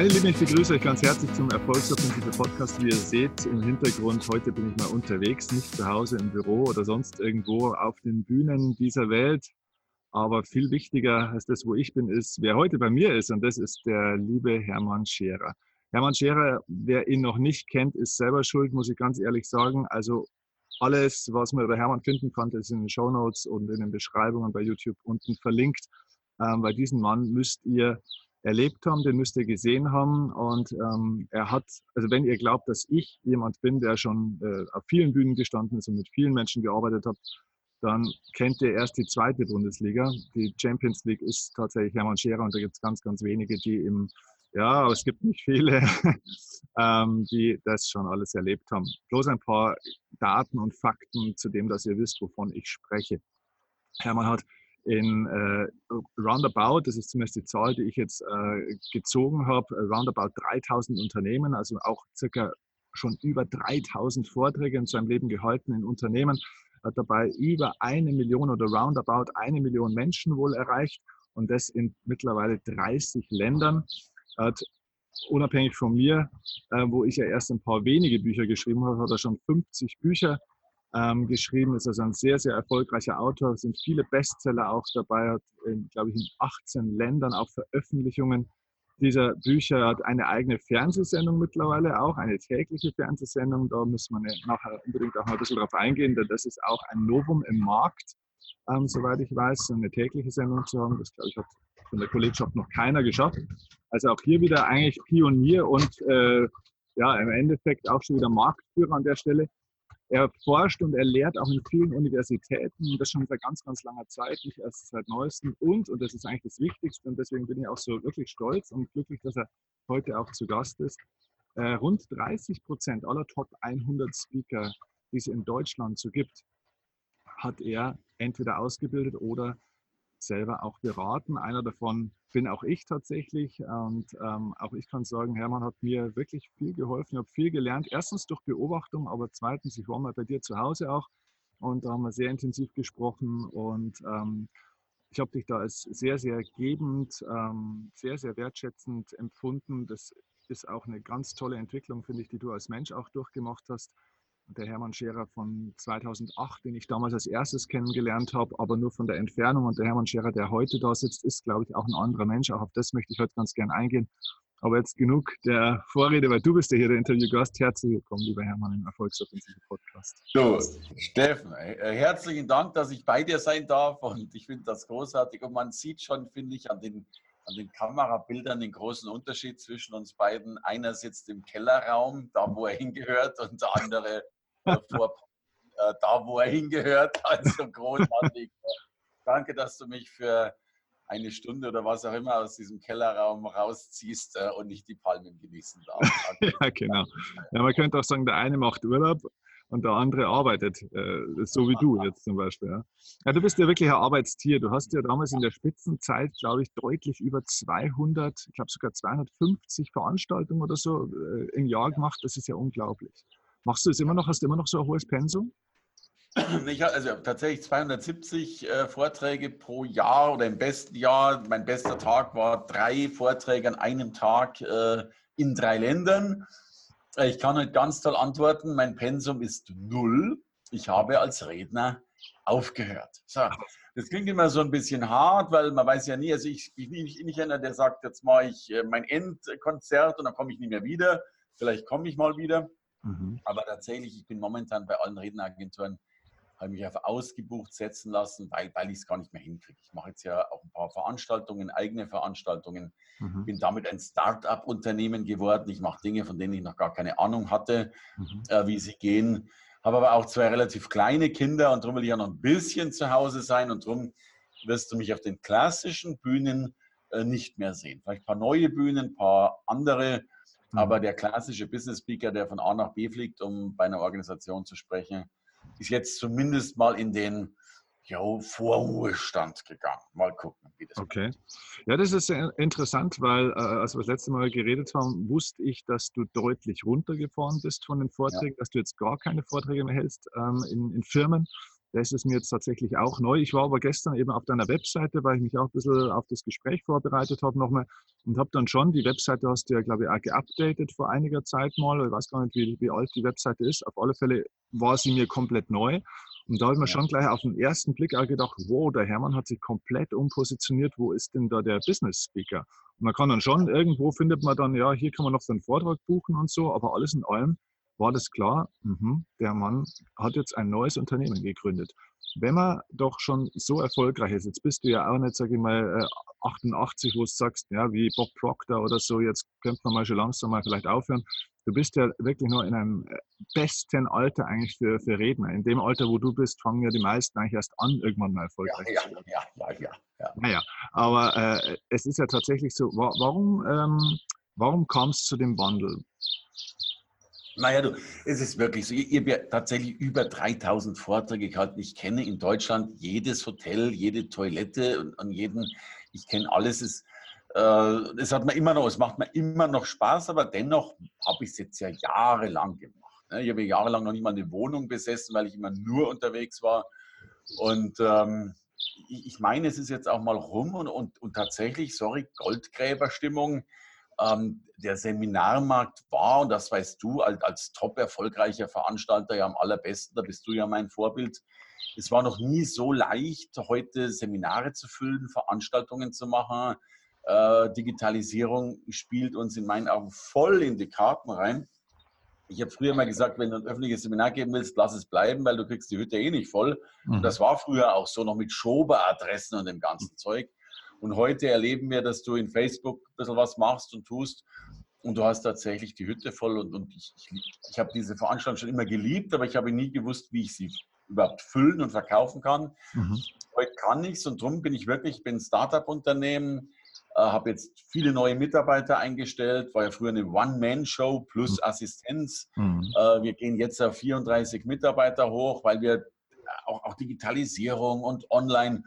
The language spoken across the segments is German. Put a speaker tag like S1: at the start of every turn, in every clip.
S1: Meine Lieben, ich begrüße euch ganz herzlich zum Erfolgsoffensive Podcast. Wie ihr seht im Hintergrund, heute bin ich mal unterwegs, nicht zu Hause im Büro oder sonst irgendwo auf den Bühnen dieser Welt. Aber viel wichtiger als das, wo ich bin, ist, wer heute bei mir ist. Und das ist der liebe Hermann Scherer. Hermann Scherer, wer ihn noch nicht kennt, ist selber schuld, muss ich ganz ehrlich sagen. Also alles, was man über Hermann finden konnte, ist in den Show Notes und in den Beschreibungen bei YouTube unten verlinkt. Ähm, weil diesen Mann müsst ihr erlebt haben, den müsst ihr gesehen haben. Und ähm, er hat, also wenn ihr glaubt, dass ich jemand bin, der schon äh, auf vielen Bühnen gestanden ist und mit vielen Menschen gearbeitet hat, dann kennt ihr erst die zweite Bundesliga. Die Champions League ist tatsächlich Hermann Scherer und da gibt es ganz, ganz wenige, die im, ja, aber es gibt nicht viele, ähm, die das schon alles erlebt haben. Bloß ein paar Daten und Fakten zu dem, dass ihr wisst, wovon ich spreche. Hermann hat in äh, roundabout, das ist zumindest die Zahl, die ich jetzt äh, gezogen habe, äh, roundabout 3000 Unternehmen, also auch circa schon über 3000 Vorträge in seinem Leben gehalten in Unternehmen, hat dabei über eine Million oder roundabout eine Million Menschen wohl erreicht und das in mittlerweile 30 Ländern. Er hat unabhängig von mir, äh, wo ich ja erst ein paar wenige Bücher geschrieben habe, hat er schon 50 Bücher ähm, geschrieben, ist also ein sehr, sehr erfolgreicher Autor, sind viele Bestseller auch dabei, hat, glaube ich, in 18 Ländern auch Veröffentlichungen dieser Bücher, hat eine eigene Fernsehsendung mittlerweile auch, eine tägliche Fernsehsendung, da müssen wir nachher unbedingt auch mal ein bisschen drauf eingehen, denn das ist auch ein Novum im Markt, ähm, soweit ich weiß, eine tägliche Sendung zu haben, das glaube ich hat von der Kollegschaft noch keiner geschafft. Also auch hier wieder eigentlich Pionier und äh, ja, im Endeffekt auch schon wieder Marktführer an der Stelle. Er forscht und er lehrt auch in vielen Universitäten das schon seit ganz, ganz langer Zeit, nicht erst seit neuestem. Und, und das ist eigentlich das Wichtigste und deswegen bin ich auch so wirklich stolz und glücklich, dass er heute auch zu Gast ist. Äh, rund 30 Prozent aller Top 100 Speaker, die es in Deutschland so gibt, hat er entweder ausgebildet oder selber auch beraten. Einer davon bin auch ich tatsächlich. Und ähm, auch ich kann sagen, Hermann hat mir wirklich viel geholfen. Ich habe viel gelernt. Erstens durch Beobachtung, aber zweitens, ich war mal bei dir zu Hause auch und da haben wir sehr intensiv gesprochen. Und ähm, ich habe dich da als sehr, sehr gebend, ähm, sehr, sehr wertschätzend empfunden. Das ist auch eine ganz tolle Entwicklung, finde ich, die du als Mensch auch durchgemacht hast der Hermann Scherer von 2008, den ich damals als erstes kennengelernt habe, aber nur von der Entfernung. Und der Hermann Scherer, der heute da sitzt, ist, glaube ich, auch ein anderer Mensch. Auch auf das möchte ich heute ganz gern eingehen. Aber jetzt genug der Vorrede, weil du bist ja hier der Interviewgast. Herzlich willkommen, lieber Hermann, im Erfolgsoffensive Podcast.
S2: So, Steffen, äh, herzlichen Dank, dass ich bei dir sein darf und ich finde das großartig. Und man sieht schon, finde ich, an den, an den Kamerabildern den großen Unterschied zwischen uns beiden. Einer sitzt im Kellerraum, da wo er hingehört, und der andere vor, äh, da, wo er hingehört. Also großartig. Danke, dass du mich für eine Stunde oder was auch immer aus diesem Kellerraum rausziehst äh, und ich die Palmen genießen darf.
S1: ja, genau. Ja, man könnte auch sagen, der eine macht Urlaub und der andere arbeitet, äh, so wie du jetzt zum Beispiel. Ja. ja. du bist ja wirklich ein Arbeitstier. Du hast ja damals in der Spitzenzeit, glaube ich, deutlich über 200, ich glaube sogar 250 Veranstaltungen oder so äh, im Jahr gemacht. Das ist ja unglaublich. Machst du es immer noch? Hast du immer noch so ein hohes Pensum?
S2: Ich habe also tatsächlich 270 äh, Vorträge pro Jahr oder im besten Jahr. Mein bester Tag war drei Vorträge an einem Tag äh, in drei Ländern. Äh, ich kann nicht ganz toll antworten. Mein Pensum ist null. Ich habe als Redner aufgehört. So, das klingt immer so ein bisschen hart, weil man weiß ja nie, also ich bin nicht, einer, der sagt, jetzt mache ich äh, mein Endkonzert und dann komme ich nicht mehr wieder. Vielleicht komme ich mal wieder. Mhm. Aber tatsächlich, ich bin momentan bei allen Redneragenturen, habe mich auf ausgebucht setzen lassen, weil, weil ich es gar nicht mehr hinkriege. Ich mache jetzt ja auch ein paar Veranstaltungen, eigene Veranstaltungen, mhm. bin damit ein Start-up-Unternehmen geworden. Ich mache Dinge, von denen ich noch gar keine Ahnung hatte, mhm. äh, wie sie gehen. Habe aber auch zwei relativ kleine Kinder und darum will ich ja noch ein bisschen zu Hause sein und darum wirst du mich auf den klassischen Bühnen äh, nicht mehr sehen. Vielleicht ein paar neue Bühnen, ein paar andere aber mhm. der klassische Business Speaker, der von A nach B fliegt, um bei einer Organisation zu sprechen, ist jetzt zumindest mal in den jo, Vorruhestand gegangen. Mal gucken,
S1: wie das Okay. Wird. Ja, das ist interessant, weil äh, als wir das letzte Mal geredet haben, wusste ich, dass du deutlich runtergefahren bist von den Vorträgen, ja. dass du jetzt gar keine Vorträge mehr hältst ähm, in, in, Firmen. Das ist mir jetzt tatsächlich auch neu. Ich war aber gestern eben auf deiner Webseite, weil ich mich auch ein bisschen auf das Gespräch vorbereitet habe nochmal und habe dann schon, die Webseite hast du ja, glaube ich, auch geupdatet vor einiger Zeit mal. Ich weiß gar nicht, wie, wie alt die Webseite ist. Auf alle Fälle war sie mir komplett neu. Und da habe ich mir schon gleich auf den ersten Blick auch gedacht, wow, der Hermann hat sich komplett umpositioniert. Wo ist denn da der Business Speaker? Und man kann dann schon, irgendwo findet man dann, ja, hier kann man noch so einen Vortrag buchen und so, aber alles in allem war das klar, mh, der Mann hat jetzt ein neues Unternehmen gegründet. Wenn man doch schon so erfolgreich ist, jetzt bist du ja auch nicht, sage ich mal, 88, äh, wo du sagst, ja, wie Bob Proctor oder so, jetzt könnte man mal schon langsam mal vielleicht aufhören. Du bist ja wirklich nur in einem äh, besten Alter eigentlich für, für Redner. In dem Alter, wo du bist, fangen ja die meisten eigentlich erst an, irgendwann mal erfolgreich
S2: ja, zu werden. Ja, ja, ja, ja.
S1: Naja, aber äh, es ist ja tatsächlich so, warum, ähm, warum kam es zu dem Wandel?
S2: Naja, du, es ist wirklich so. Ich, ich habe ja tatsächlich über 3000 Vorträge gehalten. Ich kenne in Deutschland jedes Hotel, jede Toilette und an jeden, ich kenne alles. Es, äh, es hat mir immer noch, es macht mir immer noch Spaß, aber dennoch habe ich es jetzt ja jahrelang gemacht. Ne? Ich habe jahrelang noch nicht mal eine Wohnung besessen, weil ich immer nur unterwegs war. Und ähm, ich meine, es ist jetzt auch mal rum und, und, und tatsächlich, sorry, Goldgräberstimmung ähm, der Seminarmarkt war, und das weißt du als, als top erfolgreicher Veranstalter ja am allerbesten, da bist du ja mein Vorbild. Es war noch nie so leicht, heute Seminare zu füllen, Veranstaltungen zu machen. Äh, Digitalisierung spielt uns in meinen Augen voll in die Karten rein. Ich habe früher mal gesagt, wenn du ein öffentliches Seminar geben willst, lass es bleiben, weil du kriegst die Hütte eh nicht voll. Mhm. Und das war früher auch so noch mit Schoberadressen und dem ganzen Zeug. Und heute erleben wir, dass du in Facebook ein bisschen was machst und tust und du hast tatsächlich die Hütte voll. Und, und ich, ich, ich habe diese Veranstaltung schon immer geliebt, aber ich habe nie gewusst, wie ich sie überhaupt füllen und verkaufen kann. Mhm. Heute kann ich es und darum bin ich wirklich, ich bin ein Startup-Unternehmen, äh, habe jetzt viele neue Mitarbeiter eingestellt, war ja früher eine One-Man-Show plus mhm. Assistenz. Mhm. Äh, wir gehen jetzt auf 34 Mitarbeiter hoch, weil wir auch, auch Digitalisierung und Online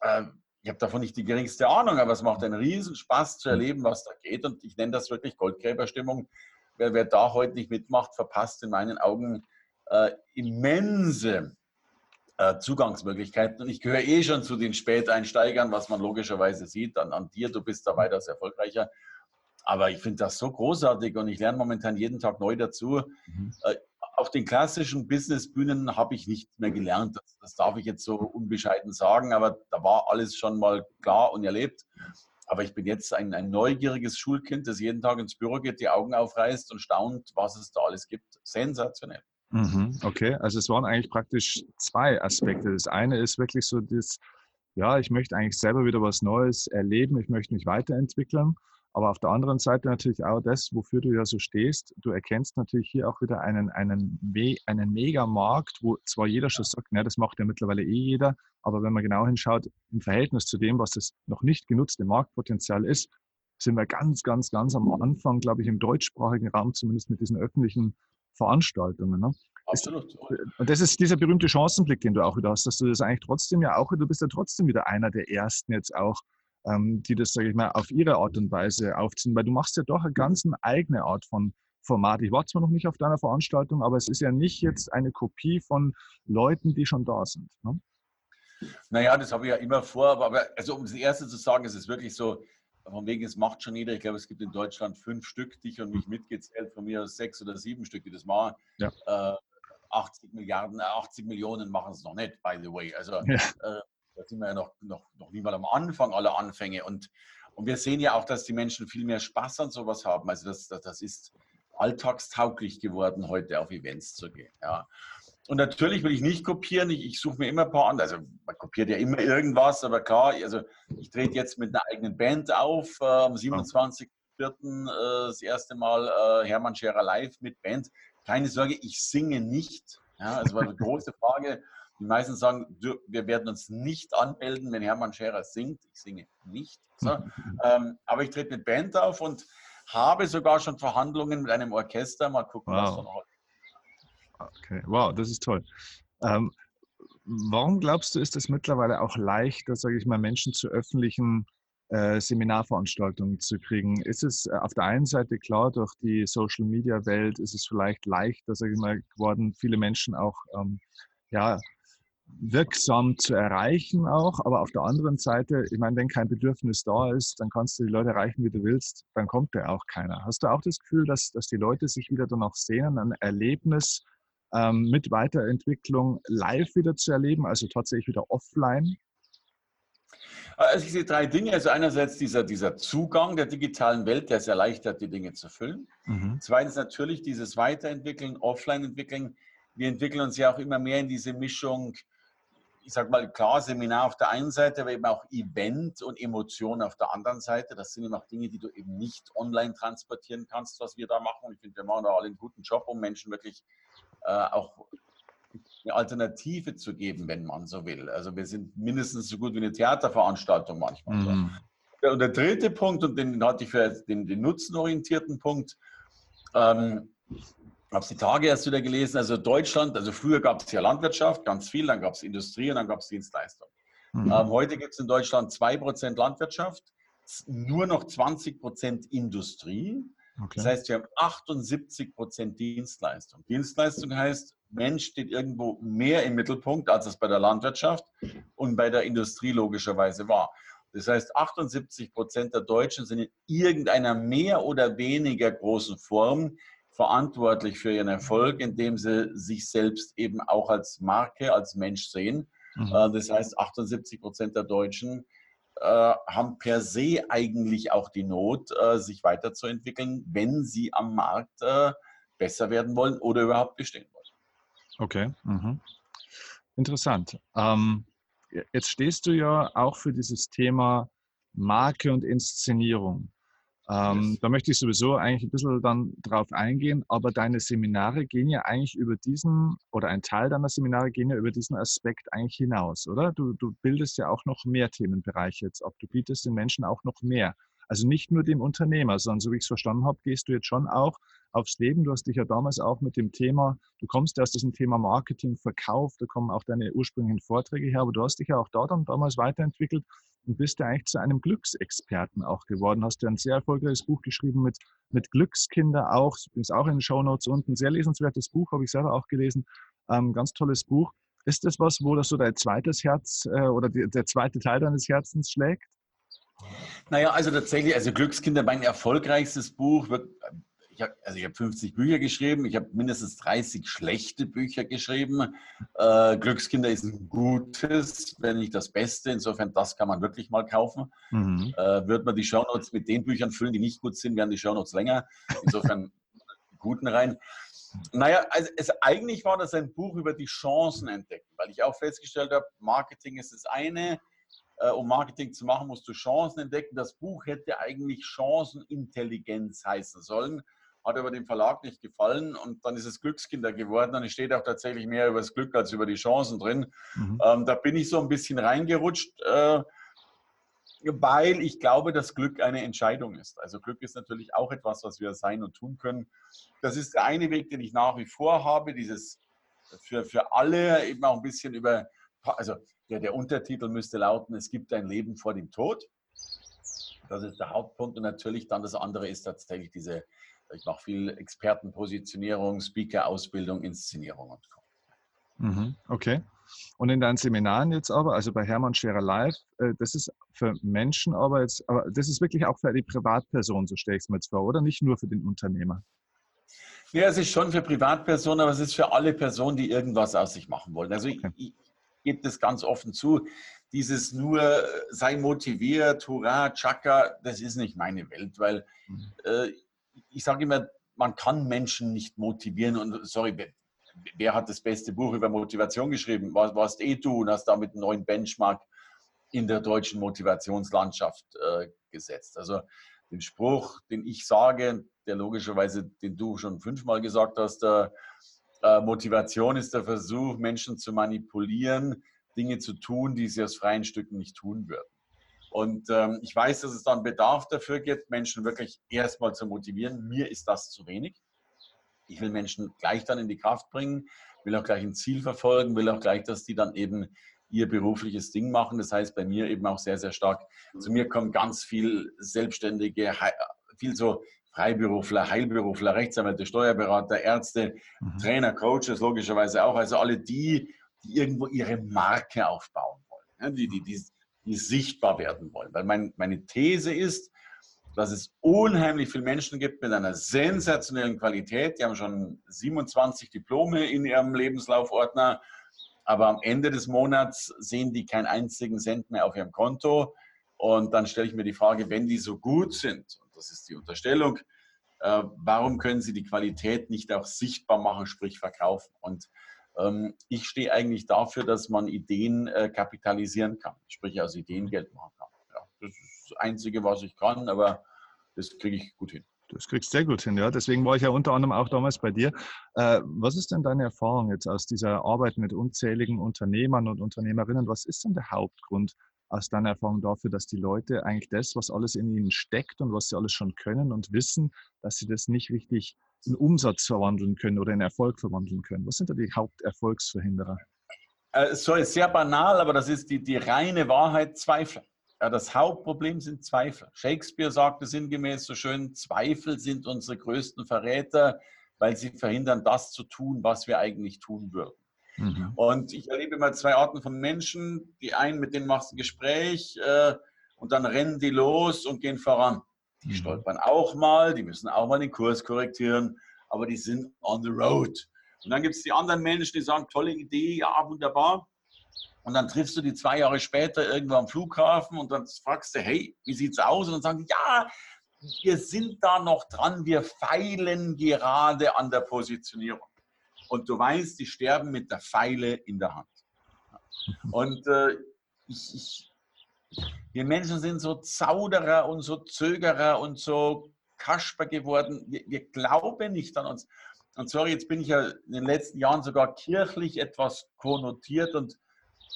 S2: äh, ich habe davon nicht die geringste Ahnung, aber es macht einen riesen Spaß zu erleben, was da geht. Und ich nenne das wirklich Goldgräberstimmung. Wer, wer da heute nicht mitmacht, verpasst in meinen Augen äh, immense äh, Zugangsmöglichkeiten. Und ich gehöre eh schon zu den Späteinsteigern, was man logischerweise sieht. An, an dir, du bist da weitaus erfolgreicher. Aber ich finde das so großartig und ich lerne momentan jeden Tag neu dazu. Mhm. Äh, auf den klassischen Businessbühnen habe ich nicht mehr gelernt. Das, das, darf ich jetzt so unbescheiden sagen, aber da war alles schon mal klar und erlebt. Aber ich bin jetzt ein, ein neugieriges Schulkind, das jeden Tag ins Büro geht, die Augen aufreißt und staunt, was es da alles gibt. Sensationell.
S1: Mhm, okay, also es waren eigentlich praktisch zwei Aspekte. Das eine ist wirklich so das, ja, ich möchte eigentlich selber wieder was Neues erleben, ich möchte mich weiterentwickeln. Aber auf der anderen Seite natürlich auch das, wofür du ja so stehst. Du erkennst natürlich hier auch wieder einen, einen, einen Megamarkt, wo zwar jeder schon sagt, ne, das macht ja mittlerweile eh jeder, aber wenn man genau hinschaut, im Verhältnis zu dem, was das noch nicht genutzte Marktpotenzial ist, sind wir ganz, ganz, ganz am Anfang, glaube ich, im deutschsprachigen Raum, zumindest mit diesen öffentlichen Veranstaltungen. Ne? Absolut. Und das ist dieser berühmte Chancenblick, den du auch wieder hast, dass du das eigentlich trotzdem ja auch, du bist ja trotzdem wieder einer der Ersten jetzt auch, ähm, die das, sage ich mal, auf ihre Art und Weise aufziehen, weil du machst ja doch eine ganz eigene Art von Format. Ich war zwar noch nicht auf deiner Veranstaltung, aber es ist ja nicht jetzt eine Kopie von Leuten, die schon da sind. Ne?
S2: Naja, das habe ich ja immer vor, aber also um das Erste zu sagen, es ist wirklich so, von wegen, es macht schon jeder. Ich glaube, es gibt in Deutschland fünf Stück, dich und mich mitgezählt, von mir aus sechs oder sieben Stück, die das machen. Ja. Äh, 80 Milliarden, 80 äh, Millionen machen es noch nicht, by the way. Also ja. äh, da sind wir ja noch, noch, noch nie mal am Anfang aller Anfänge. Und, und wir sehen ja auch, dass die Menschen viel mehr Spaß an sowas haben. Also das, das, das ist alltagstauglich geworden, heute auf Events zu gehen. Ja. Und natürlich will ich nicht kopieren, ich, ich suche mir immer ein paar andere. Also man kopiert ja immer irgendwas, aber klar, also ich trete jetzt mit einer eigenen Band auf, äh, am 27.04. Äh, das erste Mal äh, Hermann Scherer live mit Band. Keine Sorge, ich singe nicht. Ja, also war eine große Frage, die meisten sagen, wir werden uns nicht anmelden, wenn Hermann Scherer singt. Ich singe nicht. So. ähm, aber ich trete mit Band auf und habe sogar schon Verhandlungen mit einem Orchester. Mal gucken, wow. was dann heute.
S1: Okay, wow, das ist toll. Ähm, warum glaubst du, ist es mittlerweile auch leichter, sage ich mal, Menschen zu öffentlichen äh, Seminarveranstaltungen zu kriegen? Ist es äh, auf der einen Seite klar, durch die Social-Media-Welt ist es vielleicht leichter, sage ich mal, geworden, viele Menschen auch ähm, ja, wirksam zu erreichen auch. Aber auf der anderen Seite, ich meine, wenn kein Bedürfnis da ist, dann kannst du die Leute erreichen, wie du willst, dann kommt da auch keiner. Hast du auch das Gefühl, dass, dass die Leute sich wieder danach sehnen, ein Erlebnis ähm, mit Weiterentwicklung live wieder zu erleben, also tatsächlich wieder offline?
S2: Also ich sehe drei Dinge. Also einerseits dieser, dieser Zugang der digitalen Welt, der es erleichtert, die Dinge zu füllen. Mhm. Zweitens natürlich dieses Weiterentwickeln, Offline-Entwickeln. Wir entwickeln uns ja auch immer mehr in diese Mischung ich sage mal, klar, Seminar auf der einen Seite, aber eben auch Event und Emotion auf der anderen Seite. Das sind eben auch Dinge, die du eben nicht online transportieren kannst, was wir da machen. Und ich finde, wir machen da alle einen guten Job, um Menschen wirklich äh, auch eine Alternative zu geben, wenn man so will. Also wir sind mindestens so gut wie eine Theaterveranstaltung manchmal. Mhm. Und der dritte Punkt, und den hatte ich für den, den nutzenorientierten Punkt, ähm, habe es die Tage erst wieder gelesen, also Deutschland, also früher gab es ja Landwirtschaft, ganz viel, dann gab es Industrie und dann gab es Dienstleistung. Mhm. Ähm, heute gibt es in Deutschland 2% Landwirtschaft, nur noch 20% Industrie. Okay. Das heißt, wir haben 78% Dienstleistung. Dienstleistung heißt, Mensch steht irgendwo mehr im Mittelpunkt, als es bei der Landwirtschaft und bei der Industrie logischerweise war. Das heißt, 78% der Deutschen sind in irgendeiner mehr oder weniger großen Form verantwortlich für ihren Erfolg, indem sie sich selbst eben auch als Marke, als Mensch sehen. Mhm. Äh, das heißt, 78 Prozent der Deutschen äh, haben per se eigentlich auch die Not, äh, sich weiterzuentwickeln, wenn sie am Markt besser werden wollen oder überhaupt bestehen wollen.
S1: Okay, mhm. interessant. Ähm, jetzt stehst du ja auch für dieses Thema Marke und Inszenierung. Ähm, yes. Da möchte ich sowieso eigentlich ein bisschen dann drauf eingehen, aber deine Seminare gehen ja eigentlich über diesen, oder ein Teil deiner Seminare gehen ja über diesen Aspekt eigentlich hinaus, oder? Du, du bildest ja auch noch mehr Themenbereiche jetzt ab. Du bietest den Menschen auch noch mehr. Also nicht nur dem Unternehmer, sondern so wie ich es verstanden habe, gehst du jetzt schon auch aufs Leben. Du hast dich ja damals auch mit dem Thema, du kommst ja aus diesem Thema Marketing, Verkauf, da kommen auch deine ursprünglichen Vorträge her, aber du hast dich ja auch da dann damals weiterentwickelt und bist ja eigentlich zu einem Glücksexperten auch geworden. Hast ja ein sehr erfolgreiches Buch geschrieben mit, mit Glückskinder auch, übrigens auch in den Show Notes unten. Sehr lesenswertes Buch, habe ich selber auch gelesen. Ähm, ganz tolles Buch. Ist das was, wo das so dein zweites Herz äh, oder die, der zweite Teil deines Herzens schlägt?
S2: Naja, also tatsächlich, also Glückskinder, mein erfolgreichstes Buch, wird, ich habe also hab 50 Bücher geschrieben, ich habe mindestens 30 schlechte Bücher geschrieben. Äh, Glückskinder ist ein gutes, wenn nicht das Beste. Insofern, das kann man wirklich mal kaufen. Mhm. Äh, wird man die Shownotes mit den Büchern füllen, die nicht gut sind, werden die Shownotes länger. Insofern guten rein. Naja, also es, eigentlich war das ein Buch über die Chancen entdecken, weil ich auch festgestellt habe, Marketing ist das eine, äh, um Marketing zu machen, musst du Chancen entdecken. Das Buch hätte eigentlich Chancenintelligenz heißen sollen, hat aber dem Verlag nicht gefallen und dann ist es Glückskinder geworden und es steht auch tatsächlich mehr über das Glück als über die Chancen drin. Mhm. Ähm, da bin ich so ein bisschen reingerutscht, äh, weil ich glaube, dass Glück eine Entscheidung ist. Also Glück ist natürlich auch etwas, was wir sein und tun können. Das ist der eine Weg, den ich nach wie vor habe, dieses für, für alle eben auch ein bisschen über, also der, der Untertitel müsste lauten, es gibt ein Leben vor dem Tod. Das ist der Hauptpunkt. Und natürlich dann das andere ist tatsächlich diese, ich mache viel Expertenpositionierung, Speaker-Ausbildung, Inszenierung und so.
S1: Mhm, okay. Und in deinen Seminaren jetzt aber, also bei Hermann Scherer Live, äh, das ist für Menschen aber jetzt, aber das ist wirklich auch für die Privatperson, so stelle ich es mir jetzt vor, oder nicht nur für den Unternehmer?
S2: Ja, es ist schon für Privatpersonen, aber es ist für alle Personen, die irgendwas aus sich machen wollen. Also okay. ich, gebe das ganz offen zu. Dieses nur äh, sei motiviert, hurra, Chaka, das ist nicht meine Welt, weil mhm. äh, ich sage immer, man kann Menschen nicht motivieren und sorry, wer, hat das beste Buch über Motivation geschrieben? Was warst eh du und hast damit einen neuen Benchmark in der deutschen Motivationslandschaft äh, gesetzt. Also den Spruch, den ich sage, der logischerweise, den du schon fünfmal gesagt hast, äh, äh, Motivation ist der Versuch, Menschen zu manipulieren, Dinge zu tun, die sie aus freien Stücken nicht tun würden. Und ähm, ich weiß, dass es dann Bedarf dafür gibt, Menschen wirklich erstmal zu motivieren. Mir ist das zu wenig. Ich will Menschen gleich dann in die Kraft bringen, will auch gleich ein Ziel verfolgen, will auch gleich, dass die dann eben ihr berufliches Ding machen. Das heißt bei mir eben auch sehr, sehr stark. Zu mir kommen ganz viel Selbstständige, viel so Freiberufler, Heilberufler, Rechtsanwälte, Steuerberater, Ärzte, mhm. Trainer, Coaches logischerweise auch. Also alle die, die irgendwo ihre Marke aufbauen wollen, die, die, die, die sichtbar werden wollen. Weil mein, meine These ist, dass es unheimlich viele Menschen gibt mit einer sensationellen Qualität. Die haben schon 27 Diplome in ihrem Lebenslaufordner, aber am Ende des Monats sehen die keinen einzigen Cent mehr auf ihrem Konto. Und dann stelle ich mir die Frage, wenn die so gut sind, und das ist die Unterstellung, äh, warum können sie die Qualität nicht auch sichtbar machen, sprich verkaufen? Und ich stehe eigentlich dafür, dass man Ideen äh, kapitalisieren kann, sprich aus Ideen Geld machen kann. Ja, das ist das Einzige, was ich kann, aber das kriege ich gut hin.
S1: Das kriegst du sehr gut hin, ja. Deswegen war ich ja unter anderem auch damals bei dir. Äh, was ist denn deine Erfahrung jetzt aus dieser Arbeit mit unzähligen Unternehmern und Unternehmerinnen? Was ist denn der Hauptgrund aus deiner Erfahrung dafür, dass die Leute eigentlich das, was alles in ihnen steckt und was sie alles schon können und wissen, dass sie das nicht richtig in Umsatz verwandeln können oder in Erfolg verwandeln können? Was sind da die Haupterfolgsverhinderer?
S2: Äh, so ist sehr banal, aber das ist die, die reine Wahrheit, Zweifel. Ja, das Hauptproblem sind Zweifel. Shakespeare sagte sinngemäß so schön, Zweifel sind unsere größten Verräter, weil sie verhindern, das zu tun, was wir eigentlich tun würden. Mhm. Und ich erlebe immer zwei Arten von Menschen. Die einen, mit denen machst du ein Gespräch äh, und dann rennen die los und gehen voran. Die mhm. stolpern auch mal, die müssen auch mal den Kurs korrigieren, aber die sind on the road. Und dann gibt es die anderen Menschen, die sagen, tolle Idee, ja, wunderbar. Und dann triffst du die zwei Jahre später irgendwo am Flughafen und dann fragst du, hey, wie sieht's aus? Und dann sagen die, ja, wir sind da noch dran, wir feilen gerade an der Positionierung. Und du weißt, die sterben mit der Pfeile in der Hand. Und äh, ich, ich, wir Menschen sind so Zauderer und so Zögerer und so Kasper geworden. Wir, wir glauben nicht an uns. Und sorry, jetzt bin ich ja in den letzten Jahren sogar kirchlich etwas konnotiert und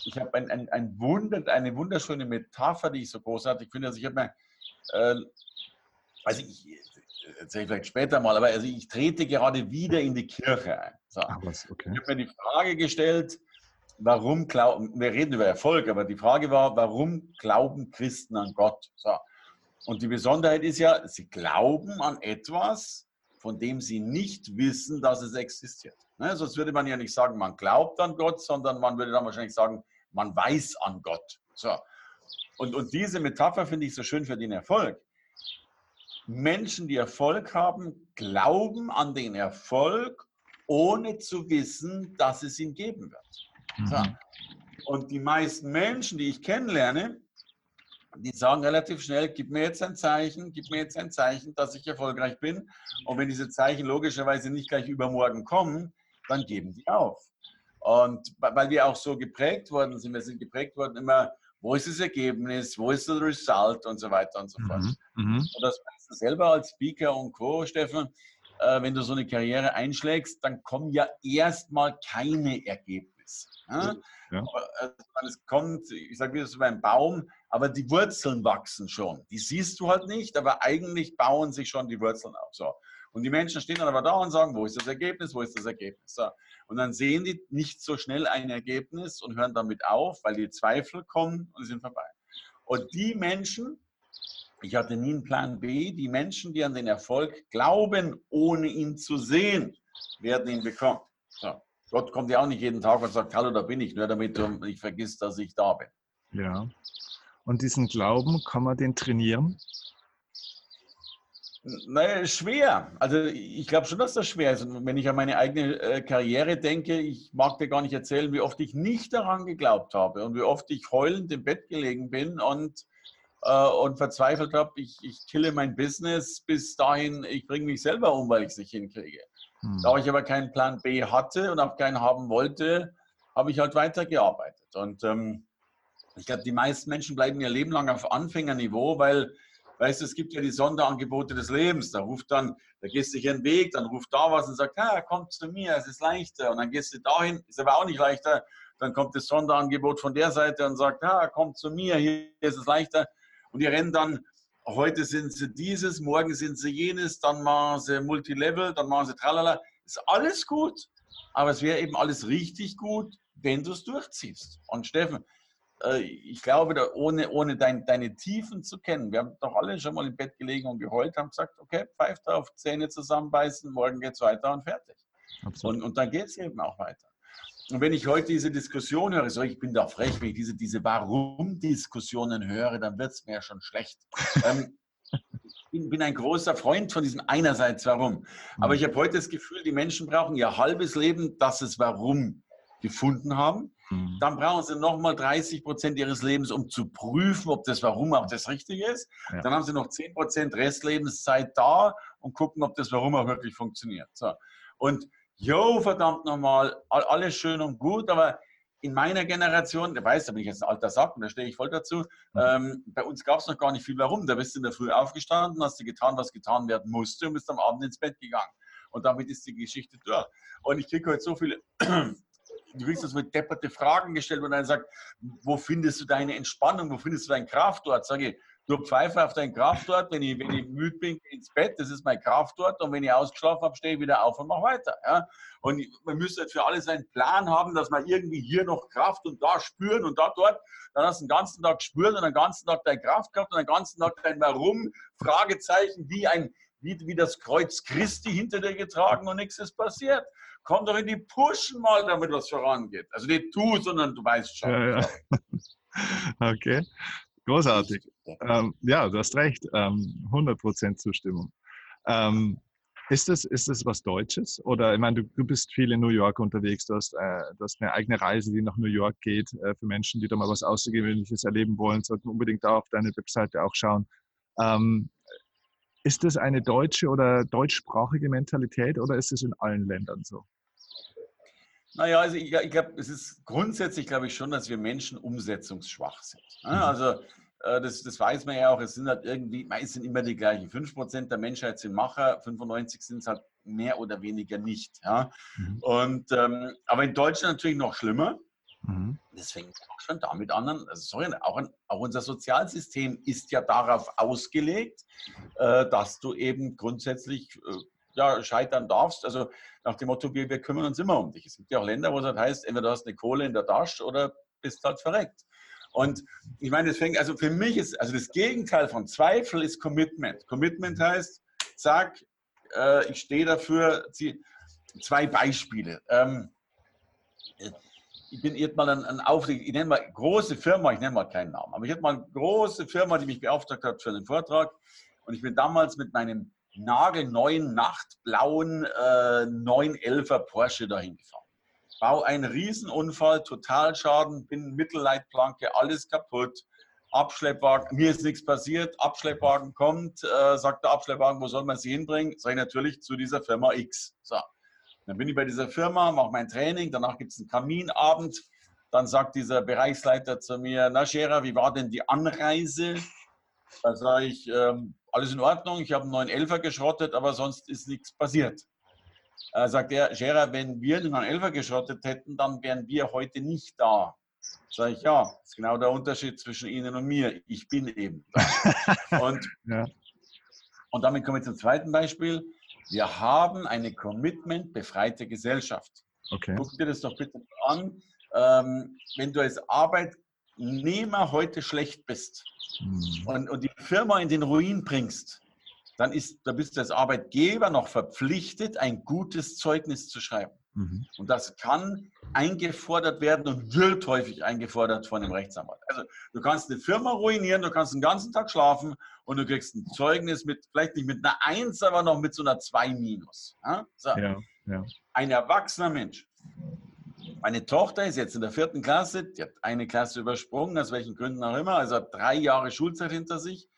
S2: ich habe ein, ein, ein Wunder, eine wunderschöne Metapher, die ich so großartig finde. Also ich habe mir, äh, also ich erzähle ich vielleicht später mal, aber also ich trete gerade wieder in die Kirche ein. So. Okay. Ich habe mir die Frage gestellt, warum glauben, wir reden über Erfolg, aber die Frage war, warum glauben Christen an Gott? So. Und die Besonderheit ist ja, sie glauben an etwas, von dem sie nicht wissen, dass es existiert. Ne? Sonst würde man ja nicht sagen, man glaubt an Gott, sondern man würde dann wahrscheinlich sagen, man weiß an Gott. So. Und, und diese Metapher finde ich so schön für den Erfolg. Menschen, die Erfolg haben, glauben an den Erfolg, ohne zu wissen, dass es ihn geben wird. So. Mhm. Und die meisten Menschen, die ich kennenlerne, die sagen relativ schnell, gib mir jetzt ein Zeichen, gib mir jetzt ein Zeichen, dass ich erfolgreich bin. Und wenn diese Zeichen logischerweise nicht gleich übermorgen kommen, dann geben die auf. Und weil wir auch so geprägt worden sind, wir sind geprägt worden immer, wo ist das Ergebnis, wo ist das Result und so weiter und so fort. Mhm. mhm. Und das weißt du selber als Speaker und Co., Steffen, äh, wenn du so eine Karriere einschlägst, dann kommen ja erstmal keine Ergebnisse. Ja? Ja. Aber, äh, es kommt, ich sage wieder so beim Baum, aber die Wurzeln wachsen schon. Die siehst du halt nicht, aber eigentlich bauen sich schon die Wurzeln auf. So. Und die Menschen stehen dann aber da und sagen, wo ist das Ergebnis, wo ist das Ergebnis? So. Und dann sehen die nicht so schnell ein Ergebnis und hören damit auf, weil die Zweifel kommen und sind vorbei. Und die Menschen, ich hatte nie einen Plan B, die Menschen, die an den Erfolg glauben, ohne ihn zu sehen, werden ihn bekommen. So. Gott kommt ja auch nicht jeden Tag und sagt, hallo, da bin ich, nur damit du nicht vergisst, dass ich da bin.
S1: Ja. Und diesen Glauben, kann man den trainieren?
S2: Naja, schwer. Also ich glaube schon, dass das schwer ist. Und wenn ich an meine eigene äh, Karriere denke, ich mag dir gar nicht erzählen, wie oft ich nicht daran geglaubt habe und wie oft ich heulend im Bett gelegen bin und, äh, und verzweifelt habe, ich, ich kille mein Business bis dahin, ich bringe mich selber um, weil ich es nicht hinkriege. Hm. Da ich aber keinen Plan B hatte und auch keinen haben wollte, habe ich halt weitergearbeitet. Und ähm, ich glaube, die meisten Menschen bleiben ihr Leben lang auf Anfängerniveau, weil Weißt du, es gibt ja die Sonderangebote des Lebens. Da ruft dann, da gehst du dich einen Weg, dann ruft da was und sagt, ja, komm zu mir, es ist leichter. Und dann gehst du dahin, ist aber auch nicht leichter. Dann kommt das Sonderangebot von der Seite und sagt, ja, komm zu mir, hier ist es leichter. Und die rennen dann, heute sind sie dieses, morgen sind sie jenes, dann machen sie Multilevel, dann machen sie tralala. Ist alles gut, aber es wäre eben alles richtig gut, wenn du es durchziehst. Und Steffen, äh, ich glaube, ohne, ohne dein, deine Tiefen zu kennen, wir haben doch alle schon mal im Bett gelegen und geheult, haben gesagt, okay, pfeif drauf, Zähne zusammenbeißen, morgen geht es weiter und fertig. Und, und dann geht es eben auch weiter. Und wenn ich heute diese Diskussion höre, so ich bin da frech, wenn ich diese, diese Warum-Diskussionen höre, dann wird es mir schon schlecht. ähm, ich bin ein großer Freund von diesem einerseits Warum. Aber ich habe heute das Gefühl, die Menschen brauchen ihr halbes Leben, dass es Warum gefunden haben. Mhm. Dann brauchen sie nochmal 30 Prozent ihres Lebens, um zu prüfen, ob das Warum auch das Richtige ist. Ja. Dann haben sie noch 10 Prozent Restlebenszeit da und gucken, ob das Warum auch wirklich funktioniert. So. Und jo, verdammt nochmal, alles schön und gut, aber in meiner Generation, der weiß, da bin ich jetzt ein alter Sack und da stehe ich voll dazu, mhm. ähm, bei uns gab es noch gar nicht viel Warum. Da bist du in der Früh aufgestanden, hast du getan, was getan werden musste und bist am Abend ins Bett gegangen. Und damit ist die Geschichte durch. Und ich kriege heute so viele du kriegst das mit depperte Fragen gestellt und dann sagt, wo findest du deine Entspannung, wo findest du deinen Kraftort? Sage ich, du pfeife auf deinen Kraftort, wenn ich, wenn ich müde bin, ins Bett, das ist mein Kraftort und wenn ich ausgeschlafen habe, stehe ich wieder auf und mache weiter. Ja? Und man müsste für alles einen Plan haben, dass man irgendwie hier noch Kraft und da spüren und da dort, dann hast du den ganzen Tag spüren und den ganzen Tag deine Kraft gehabt und den ganzen Tag dein Warum, Fragezeichen, wie ein wie, wie das Kreuz Christi hinter dir getragen und nichts ist passiert komm doch in die Pushen mal, damit was vorangeht. Also nicht du, sondern du weißt schon. Ja, ja.
S1: okay, großartig. Ähm, ja, du hast recht, ähm, 100% Zustimmung. Ähm, ist das, ist das was Deutsches? Oder ich meine, du, du bist viel in New York unterwegs, du hast, äh, du hast eine eigene Reise, die nach New York geht. Äh, für Menschen, die da mal was Außergewöhnliches erleben wollen, sollten unbedingt da auf deine Webseite auch schauen. Ähm, ist das eine deutsche oder deutschsprachige Mentalität oder ist es in allen Ländern so?
S2: Naja, also ich, ich glaube, es ist grundsätzlich, glaube ich schon, dass wir Menschen umsetzungsschwach sind. Ne? Mhm. Also das, das, weiß man ja auch, es sind halt irgendwie, meistens immer die gleichen. 5% der Menschheit sind Macher, 95 sind es halt mehr oder weniger nicht. Ja? Mhm. Und, ähm, aber in Deutschland natürlich noch schlimmer. Mhm. Das fängt auch schon damit an. Also sorry, auch, auch, unser Sozialsystem ist ja darauf ausgelegt, äh, dass du eben grundsätzlich äh, ja, scheitern darfst. Also nach dem Motto, wir, wir kümmern uns immer um dich. Es gibt ja auch Länder, wo es halt heißt, entweder du hast eine Kohle in der Tasche oder bist halt verreckt. Und ich meine, deswegen, also für mich ist, also das Gegenteil von Zweifel ist Commitment. Commitment heißt, sag, äh, ich stehe dafür, zwei Beispiele. Ähm, ich bin jetzt mal ein, ein Auftrag, ich nenne mal große Firma, ich nenne mal keinen Namen, aber ich hatte mal eine große Firma, die mich beauftragt hat für einen Vortrag und ich bin damals mit meinem nagelneuen, nachtblauen äh, 911er Porsche dahin gefahren. Bau einen Riesenunfall, Totalschaden, bin Mittelleitplanke, alles kaputt. Abschleppwagen, mir ist nichts passiert, Abschleppwagen kommt, äh, sagt der Abschleppwagen, wo soll man sie hinbringen? Sag ich natürlich zu dieser Firma X. So. Dann bin ich bei dieser Firma, mache mein Training, danach gibt es einen Kaminabend. Dann sagt dieser Bereichsleiter zu mir, na Scherer, wie war denn die Anreise? Da sage ich, ähm, alles in Ordnung, ich habe einen neuen Elfer geschrottet, aber sonst ist nichts passiert. Äh, sagt er, Scherer, wenn wir den neuen Elfer geschrottet hätten, dann wären wir heute nicht da. Sage ich, ja, das ist genau der Unterschied zwischen Ihnen und mir. Ich bin eben da. und, ja. und damit komme ich zum zweiten Beispiel. Wir haben eine Commitment-befreite Gesellschaft. Okay. Guck dir das doch bitte an. Ähm, wenn du als Arbeitnehmer heute schlecht bist mhm. und, und die Firma in den Ruin bringst, dann ist, da bist du als Arbeitgeber noch verpflichtet, ein gutes Zeugnis zu schreiben. Mhm. Und das kann eingefordert werden und wird häufig eingefordert von dem Rechtsanwalt. Also du kannst eine Firma ruinieren, du kannst den ganzen Tag schlafen und du kriegst ein Zeugnis mit, vielleicht nicht mit einer 1, aber noch mit so einer 2 minus. Ja? So. Ja, ja. Ein erwachsener Mensch. Meine Tochter ist jetzt in der vierten Klasse, die hat eine Klasse übersprungen, aus welchen Gründen auch immer, also hat drei Jahre Schulzeit hinter sich.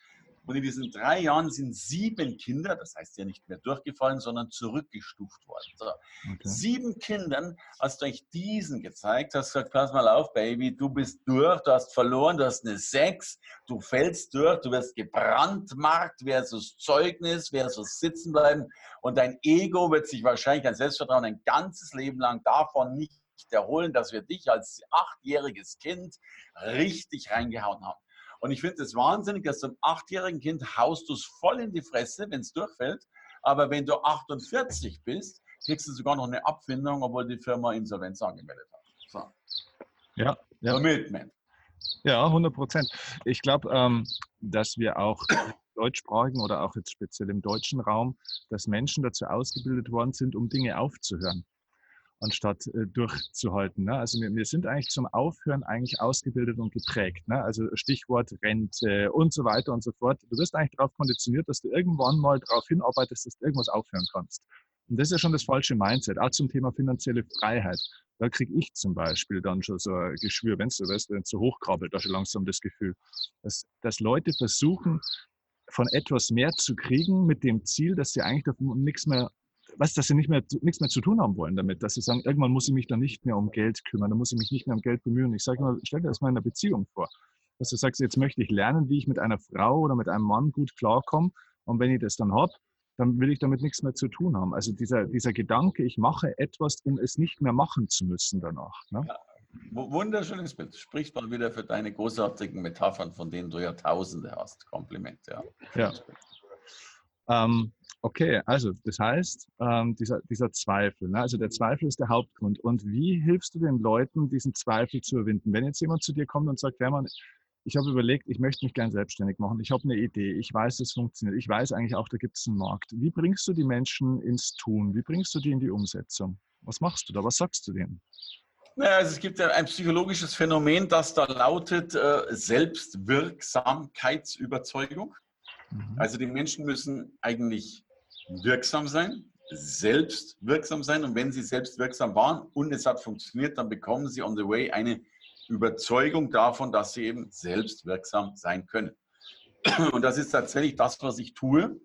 S2: Und in diesen drei Jahren sind sieben Kinder, das heißt ja nicht mehr durchgefallen, sondern zurückgestuft worden. So. Okay. Sieben Kindern hast du euch diesen gezeigt, hast gesagt, pass mal auf, Baby, du bist durch, du hast verloren, du hast eine Sechs, du fällst durch, du wirst gebrandmarkt versus Zeugnis versus sitzen bleiben und dein Ego wird sich wahrscheinlich, dein Selbstvertrauen ein ganzes Leben lang davon nicht erholen, dass wir dich als achtjähriges Kind richtig reingehauen haben. Und ich finde es wahnsinnig, dass einem achtjährigen Kind haust du es voll in die Fresse, wenn es durchfällt. Aber wenn du 48 bist, kriegst du sogar noch eine Abfindung, obwohl die Firma Insolvenz angemeldet hat. So.
S1: Ja, ja. Commitment. Ja, 100 Prozent. Ich glaube, ähm, dass wir auch deutschsprachigen oder auch jetzt speziell im deutschen Raum, dass Menschen dazu ausgebildet worden sind, um Dinge aufzuhören. Anstatt äh, durchzuhalten. Ne? Also wir, wir, sind eigentlich zum Aufhören eigentlich ausgebildet und geprägt. Ne? Also Stichwort Rente und so weiter und so fort. Du wirst eigentlich darauf konditioniert, dass du irgendwann mal darauf hinarbeitest, dass du irgendwas aufhören kannst. Und das ist ja schon das falsche Mindset, auch zum Thema finanzielle Freiheit. Da kriege ich zum Beispiel dann schon so ein Geschwür, wenn es so, weißt, wenn es so hochkrabbelt, da schon langsam das Gefühl, dass, dass Leute versuchen, von etwas mehr zu kriegen mit dem Ziel, dass sie eigentlich davon nichts mehr was, dass sie nicht mehr, nichts mehr zu tun haben wollen damit, dass sie sagen, irgendwann muss ich mich dann nicht mehr um Geld kümmern, dann muss ich mich nicht mehr um Geld bemühen. Ich sage immer, stell dir das mal in einer Beziehung vor, dass du sagst, jetzt möchte ich lernen, wie ich mit einer Frau oder mit einem Mann gut klarkomme und wenn ich das dann habe, dann will ich damit nichts mehr zu tun haben. Also dieser, dieser Gedanke, ich mache etwas, um es nicht mehr machen zu müssen danach. Ne? Ja,
S2: wunderschönes Bild. Spricht mal wieder für deine großartigen Metaphern, von denen du ja Tausende hast. Kompliment, ja.
S1: Ja. Ähm, okay, also das heißt, ähm, dieser, dieser Zweifel, ne? also der Zweifel ist der Hauptgrund. Und wie hilfst du den Leuten, diesen Zweifel zu überwinden? Wenn jetzt jemand zu dir kommt und sagt, Hermann, ich habe überlegt, ich möchte mich gern selbstständig machen, ich habe eine Idee, ich weiß, es funktioniert, ich weiß eigentlich auch, da gibt es einen Markt. Wie bringst du die Menschen ins Tun? Wie bringst du die in die Umsetzung? Was machst du da? Was sagst du denen?
S2: Naja, also es gibt ja ein psychologisches Phänomen, das da lautet äh, Selbstwirksamkeitsüberzeugung. Mhm. Also die Menschen müssen eigentlich wirksam sein, selbst wirksam sein. Und wenn sie selbst wirksam waren und es hat funktioniert, dann bekommen sie on the way eine Überzeugung davon, dass sie eben selbst wirksam sein können. Und das ist tatsächlich das, was ich tue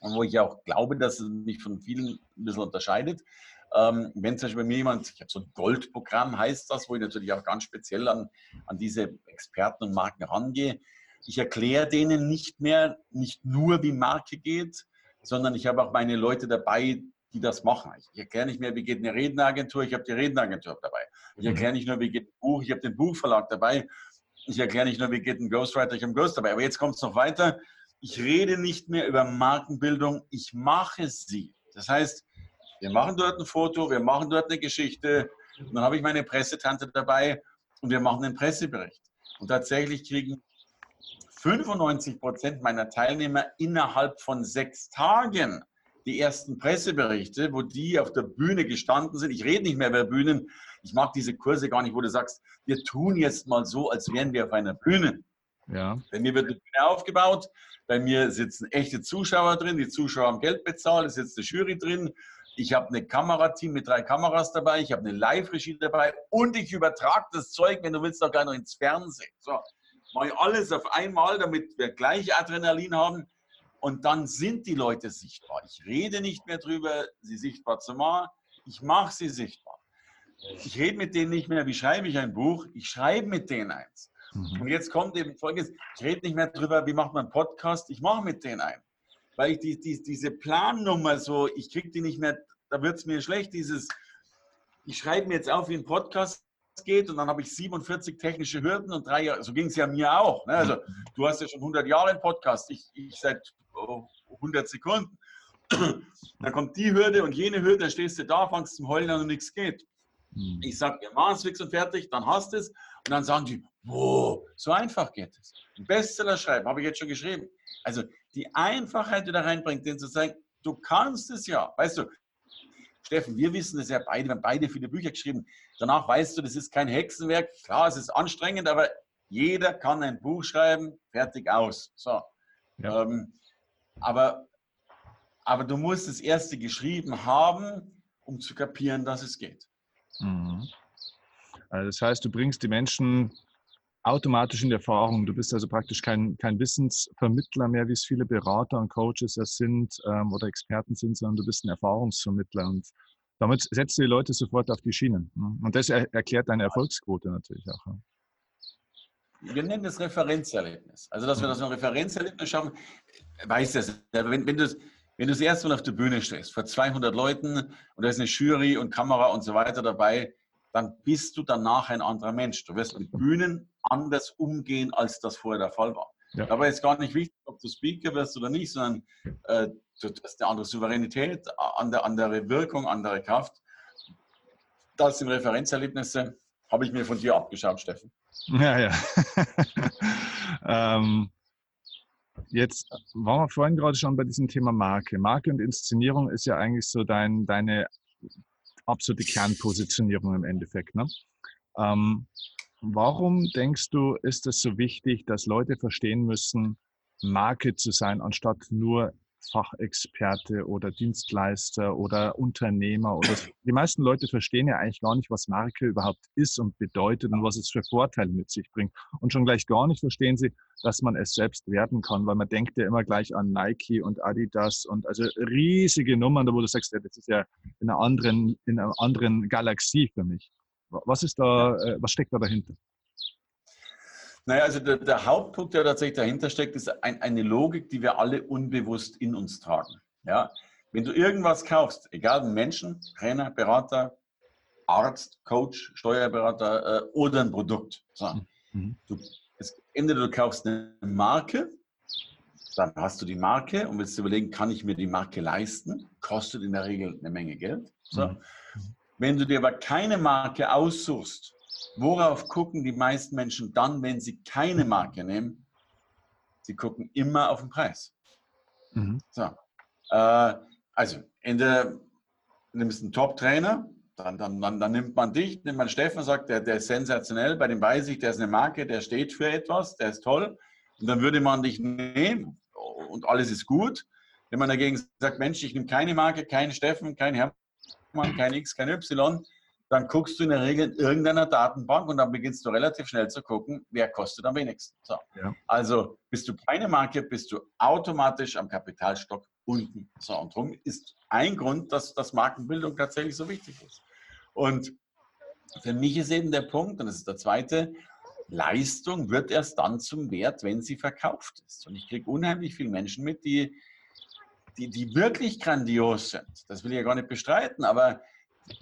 S2: und wo ich auch glaube, dass es mich von vielen ein bisschen unterscheidet. Ähm, wenn zum Beispiel bei mir jemand, ich habe so ein Goldprogramm, heißt das, wo ich natürlich auch ganz speziell an, an diese Experten und Marken rangehe. Ich erkläre denen nicht mehr, nicht nur, wie Marke geht, sondern ich habe auch meine Leute dabei, die das machen. Ich erkläre nicht mehr, wie geht eine Redneragentur, ich habe die Redneragentur dabei. Ich mhm. erkläre nicht nur, wie geht ein Buch, ich habe den Buchverlag dabei. Ich erkläre nicht nur, wie geht ein Ghostwriter, ich habe einen Ghost dabei. Aber jetzt kommt es noch weiter. Ich rede nicht mehr über Markenbildung, ich mache sie. Das heißt, wir machen dort ein Foto, wir machen dort eine Geschichte, und dann habe ich meine Pressetante dabei und wir machen einen Pressebericht. Und tatsächlich kriegen 95 Prozent meiner Teilnehmer innerhalb von sechs Tagen die ersten Presseberichte, wo die auf der Bühne gestanden sind. Ich rede nicht mehr über Bühnen. Ich mag diese Kurse gar nicht, wo du sagst, wir tun jetzt mal so, als wären wir auf einer Bühne. Ja. Bei mir wird eine Bühne aufgebaut, bei mir sitzen echte Zuschauer drin, die Zuschauer haben Geld bezahlt, es sitzt eine Jury drin, ich habe ein Kamerateam mit drei Kameras dabei, ich habe eine Live-Regie dabei und ich übertrage das Zeug, wenn du willst, auch gleich noch ins Fernsehen. So, mache ich alles auf einmal, damit wir gleich Adrenalin haben. Und dann sind die Leute sichtbar. Ich rede nicht mehr drüber, sie sichtbar zu machen. Ich mache sie sichtbar. Ich rede mit denen nicht mehr, wie schreibe ich ein Buch. Ich schreibe mit denen eins. Mhm. Und jetzt kommt eben folgendes: Ich rede nicht mehr drüber, wie macht man einen Podcast. Ich mache mit denen ein. Weil ich die, die, diese Plannummer so, ich kriege die nicht mehr, da wird es mir schlecht, dieses, ich schreibe mir jetzt auf, wie ein Podcast geht und dann habe ich 47 technische Hürden und drei Jahre, so ging es ja mir auch. Ne? Also du hast ja schon 100 Jahre einen Podcast, ich, ich seit 100 Sekunden. Dann kommt die Hürde und jene Hürde, dann stehst du da, fangst zum Heulen an und nichts geht. Hm. Ich sage, wir machen es fix und fertig, dann hast du es. Und dann sagen die, wow, so einfach geht es. Ein Bestseller schreiben, habe ich jetzt schon geschrieben. Also die Einfachheit, die da reinbringt, denen zu sagen, du kannst es ja. Weißt du, Steffen, wir wissen es ja beide, wir haben beide viele Bücher geschrieben. Danach weißt du, das ist kein Hexenwerk. Klar, es ist anstrengend, aber jeder kann ein Buch schreiben, fertig aus. So. Ja. Ähm, aber, aber du musst das erste geschrieben haben, um zu kapieren, dass es geht.
S1: Mhm. Also das heißt, du bringst die Menschen automatisch in die Erfahrung. Du bist also praktisch kein, kein Wissensvermittler mehr, wie es viele Berater und Coaches ja sind ähm, oder Experten sind, sondern du bist ein Erfahrungsvermittler. Und damit setzt du die Leute sofort auf die Schienen. Ne? Und das er erklärt deine Erfolgsquote natürlich auch. Ja.
S2: Wir nennen das Referenzerlebnis. Also, dass wir das ein Referenzerlebnis schaffen, weißt du, wenn, wenn du wenn du das erste Mal auf der Bühne stehst, vor 200 Leuten und da ist eine Jury und Kamera und so weiter dabei, dann bist du danach ein anderer Mensch. Du wirst mit Bühnen anders umgehen, als das vorher der Fall war. Ja. Dabei ist gar nicht wichtig, ob du Speaker wirst oder nicht, sondern äh, du hast eine andere Souveränität, andere, andere Wirkung, andere Kraft. Das sind Referenzerlebnisse, habe ich mir von dir abgeschaut, Steffen.
S1: Ja, ja. ähm, jetzt waren wir vorhin gerade schon bei diesem Thema Marke. Marke und Inszenierung ist ja eigentlich so dein, deine absolute Kernpositionierung im Endeffekt. Ne? Ähm, warum denkst du, ist es so wichtig, dass Leute verstehen müssen, Marke zu sein, anstatt nur Fachexperte oder Dienstleister oder Unternehmer oder die meisten Leute verstehen ja eigentlich gar nicht, was Marke überhaupt ist und bedeutet und was es für Vorteile mit sich bringt. Und schon gleich gar nicht verstehen sie, dass man es selbst werden kann, weil man denkt ja immer gleich an Nike und Adidas und also riesige Nummern, wo du sagst, das ist ja in einer anderen, in einer anderen Galaxie für mich. Was ist da, äh, was steckt da dahinter?
S2: Naja, also der, der, Hauptpunkt, der tatsächlich dahinter steckt, ist ein, eine Logik, die wir alle unbewusst in uns tragen. Ja? Wenn du irgendwas kaufst, egal ein Menschen, Trainer, Berater, Arzt, Coach, Steuerberater äh, oder ein Produkt, so, mhm. du, es, entweder du kaufst eine Marke, dann hast du die Marke und willst überlegen, kann ich mir die Marke leisten? Kostet in der Regel eine Menge Geld. So. Mhm. Wenn du dir aber keine Marke aussuchst, Worauf gucken die meisten Menschen dann, wenn sie keine Marke nehmen? Sie gucken immer auf den Preis. Mhm. So. Äh, also, in der, nimmst einen Top-Trainer, dann, dann, dann, dann, nimmt man dich, nimmt man Steffen sagt, der, der ist sensationell, bei dem weiß ich, der ist eine Marke, der steht für etwas, der ist toll. Und dann würde man dich nehmen und alles ist gut. Wenn man dagegen sagt, Mensch, ich nehme keine Marke, keinen Steffen, kein Hermann, kein X, kein Y, dann guckst du in der Regel in irgendeiner Datenbank und dann beginnst du relativ schnell zu gucken, wer kostet am wenigsten. So. Ja. Also bist du keine Marke, bist du automatisch am Kapitalstock unten. So, und darum ist ein Grund, dass, dass Markenbildung tatsächlich so wichtig ist. Und für mich ist eben der Punkt, und das ist der zweite, Leistung wird erst dann zum Wert, wenn sie verkauft ist. Und ich kriege unheimlich viele Menschen mit, die, die, die wirklich grandios sind. Das will ich ja gar nicht bestreiten, aber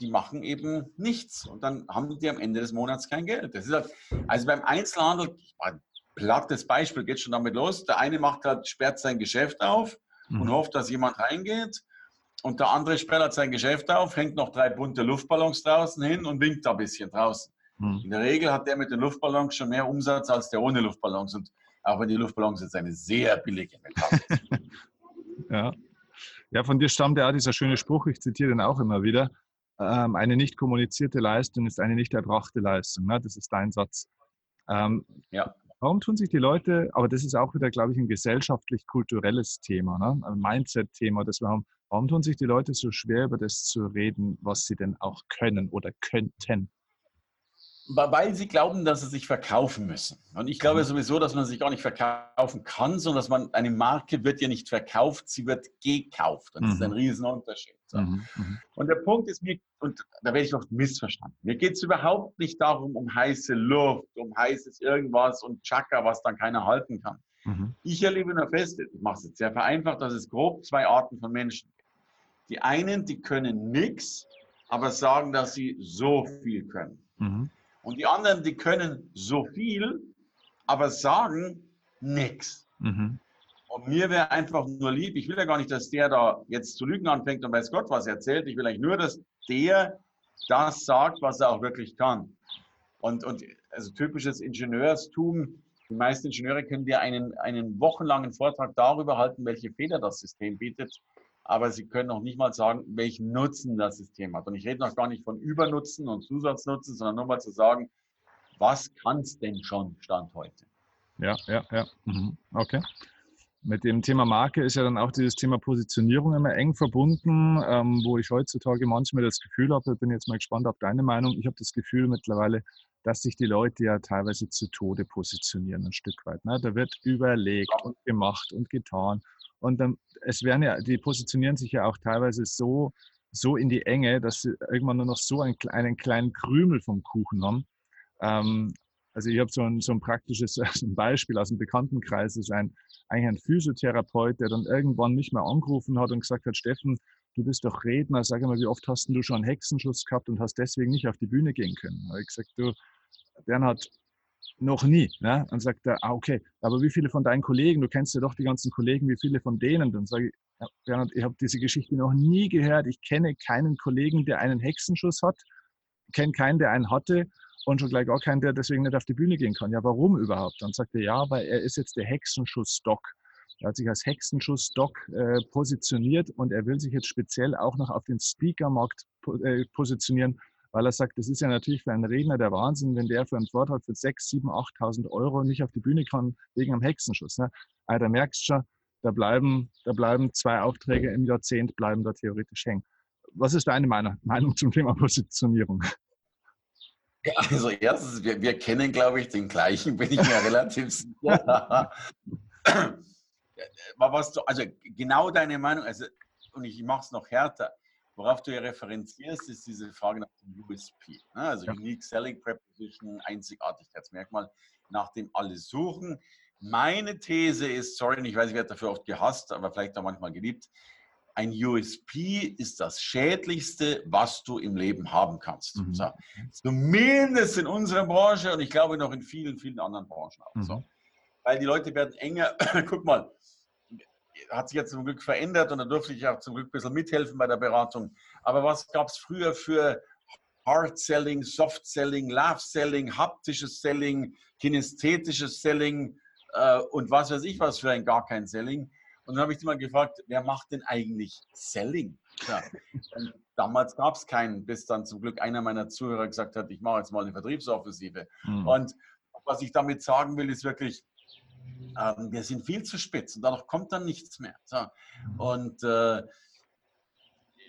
S2: die machen eben nichts und dann haben die am Ende des Monats kein Geld. Das ist halt, also beim Einzelhandel, ein plattes Beispiel, geht schon damit los. Der eine macht halt, sperrt sein Geschäft auf mhm. und hofft, dass jemand reingeht. Und der andere sperrt sein Geschäft auf, hängt noch drei bunte Luftballons draußen hin und winkt da ein bisschen draußen. Mhm. In der Regel hat der mit den Luftballons schon mehr Umsatz als der ohne Luftballons. Und auch wenn die Luftballons jetzt eine sehr billige Metall sind.
S1: ja. Ja, von dir stammt ja auch dieser schöne Spruch, ich zitiere den auch immer wieder ähm, eine nicht kommunizierte Leistung ist eine nicht erbrachte Leistung. Ne? Das ist dein Satz. Ähm, ja. Warum tun sich die Leute, aber das ist auch wieder, glaube ich, ein gesellschaftlich-kulturelles Thema, ne? ein Mindset-Thema, das wir haben. Warum tun sich die Leute so schwer, über das zu reden, was sie denn auch können oder könnten?
S2: Weil sie glauben, dass sie sich verkaufen müssen. Und ich glaube mhm. sowieso, dass man sich gar nicht verkaufen kann, sondern dass man eine Marke wird ja nicht verkauft, sie wird gekauft. Und das mhm. ist ein mhm. Riesenunterschied. So. Mhm, mhm. Und der Punkt ist mir, und da werde ich oft missverstanden, mir geht es überhaupt nicht darum, um heiße Luft, um heißes irgendwas und Chaka, was dann keiner halten kann. Mhm. Ich erlebe nur fest, ich mache es jetzt sehr vereinfacht, dass es grob zwei Arten von Menschen gibt. Die einen, die können nichts, aber sagen, dass sie so viel können. Und die anderen, die können so viel, aber sagen nichts. Mhm. Und mir wäre einfach nur lieb, ich will ja gar nicht, dass der da jetzt zu lügen anfängt und weiß Gott was erzählt. Ich will eigentlich nur, dass der das sagt, was er auch wirklich kann. Und, und also typisches Ingenieurstum, die meisten Ingenieure können dir einen, einen wochenlangen Vortrag darüber halten, welche Fehler das System bietet aber sie können noch nicht mal sagen, welchen Nutzen das System hat. Und ich rede noch gar nicht von Übernutzen und Zusatznutzen, sondern nur mal zu sagen, was kann es denn schon Stand heute?
S1: Ja, ja, ja. Mhm. Okay. Mit dem Thema Marke ist ja dann auch dieses Thema Positionierung immer eng verbunden, ähm, wo ich heutzutage manchmal das Gefühl habe, ich bin jetzt mal gespannt auf deine Meinung, ich habe das Gefühl mittlerweile, dass sich die Leute ja teilweise zu Tode positionieren, ein Stück weit. Ne? Da wird überlegt und gemacht und getan. Und dann, es werden ja, die positionieren sich ja auch teilweise so, so in die Enge, dass sie irgendwann nur noch so einen, einen kleinen Krümel vom Kuchen haben. Ähm, also ich habe so ein, so ein praktisches Beispiel aus dem Bekanntenkreis, das ist ein, eigentlich ein Physiotherapeut, der dann irgendwann mich mal angerufen hat und gesagt hat, Steffen, du bist doch Redner, sag mal, wie oft hast du schon einen Hexenschuss gehabt und hast deswegen nicht auf die Bühne gehen können? Da habe ich gesagt, du, Bernhard, noch nie. Ne? Dann sagt er, ah, okay, aber wie viele von deinen Kollegen, du kennst ja doch die ganzen Kollegen, wie viele von denen? Dann sage ich, Bernhard, ich habe diese Geschichte noch nie gehört. Ich kenne keinen Kollegen, der einen Hexenschuss hat, kenne keinen, der einen hatte und schon gleich gar keinen, der deswegen nicht auf die Bühne gehen kann. Ja, warum überhaupt? Dann sagt er, ja, weil er ist jetzt der Hexenschuss-Doc. Er hat sich als Hexenschuss-Doc äh, positioniert und er will sich jetzt speziell auch noch auf den Speaker-Markt äh, positionieren, weil er sagt, das ist ja natürlich für einen Redner der Wahnsinn, wenn der für einen Vortrag für 6.000, 7.000, 8.000 Euro nicht auf die Bühne kann wegen einem Hexenschuss. Ne? Aber da merkst du schon, da bleiben, da bleiben zwei Aufträge im Jahrzehnt, bleiben da theoretisch hängen. Was ist deine Meinung zum Thema Positionierung?
S2: Also erstens, wir, wir kennen, glaube ich, den gleichen, bin ich mir relativ sicher. Was du, also genau deine Meinung, also, und ich mache es noch härter. Worauf du ja referenzierst, ist diese Frage nach dem USP, ne? also ja. Unique Selling Preposition, Einzigartigkeitsmerkmal, nach dem alle suchen. Meine These ist, sorry, ich weiß, ich werde dafür oft gehasst, aber vielleicht auch manchmal geliebt. Ein USP ist das Schädlichste, was du im Leben haben kannst. Mhm. So. Zumindest in unserer Branche und ich glaube noch in vielen, vielen anderen Branchen auch. Mhm. So. Weil die Leute werden enger. Guck mal, hat sich jetzt zum Glück verändert und da durfte ich auch zum Glück ein bisschen mithelfen bei der Beratung. Aber was gab es früher für Hard Selling, Soft Selling, Love Selling, haptisches Selling, kinästhetisches Selling äh, und was weiß ich was für ein gar kein Selling? Und dann habe ich mal gefragt, wer macht denn eigentlich Selling? Ja. damals gab es keinen, bis dann zum Glück einer meiner Zuhörer gesagt hat, ich mache jetzt mal eine Vertriebsoffensive. Mhm. Und was ich damit sagen will, ist wirklich, ähm, wir sind viel zu spitz und dadurch kommt dann nichts mehr. So. Und äh,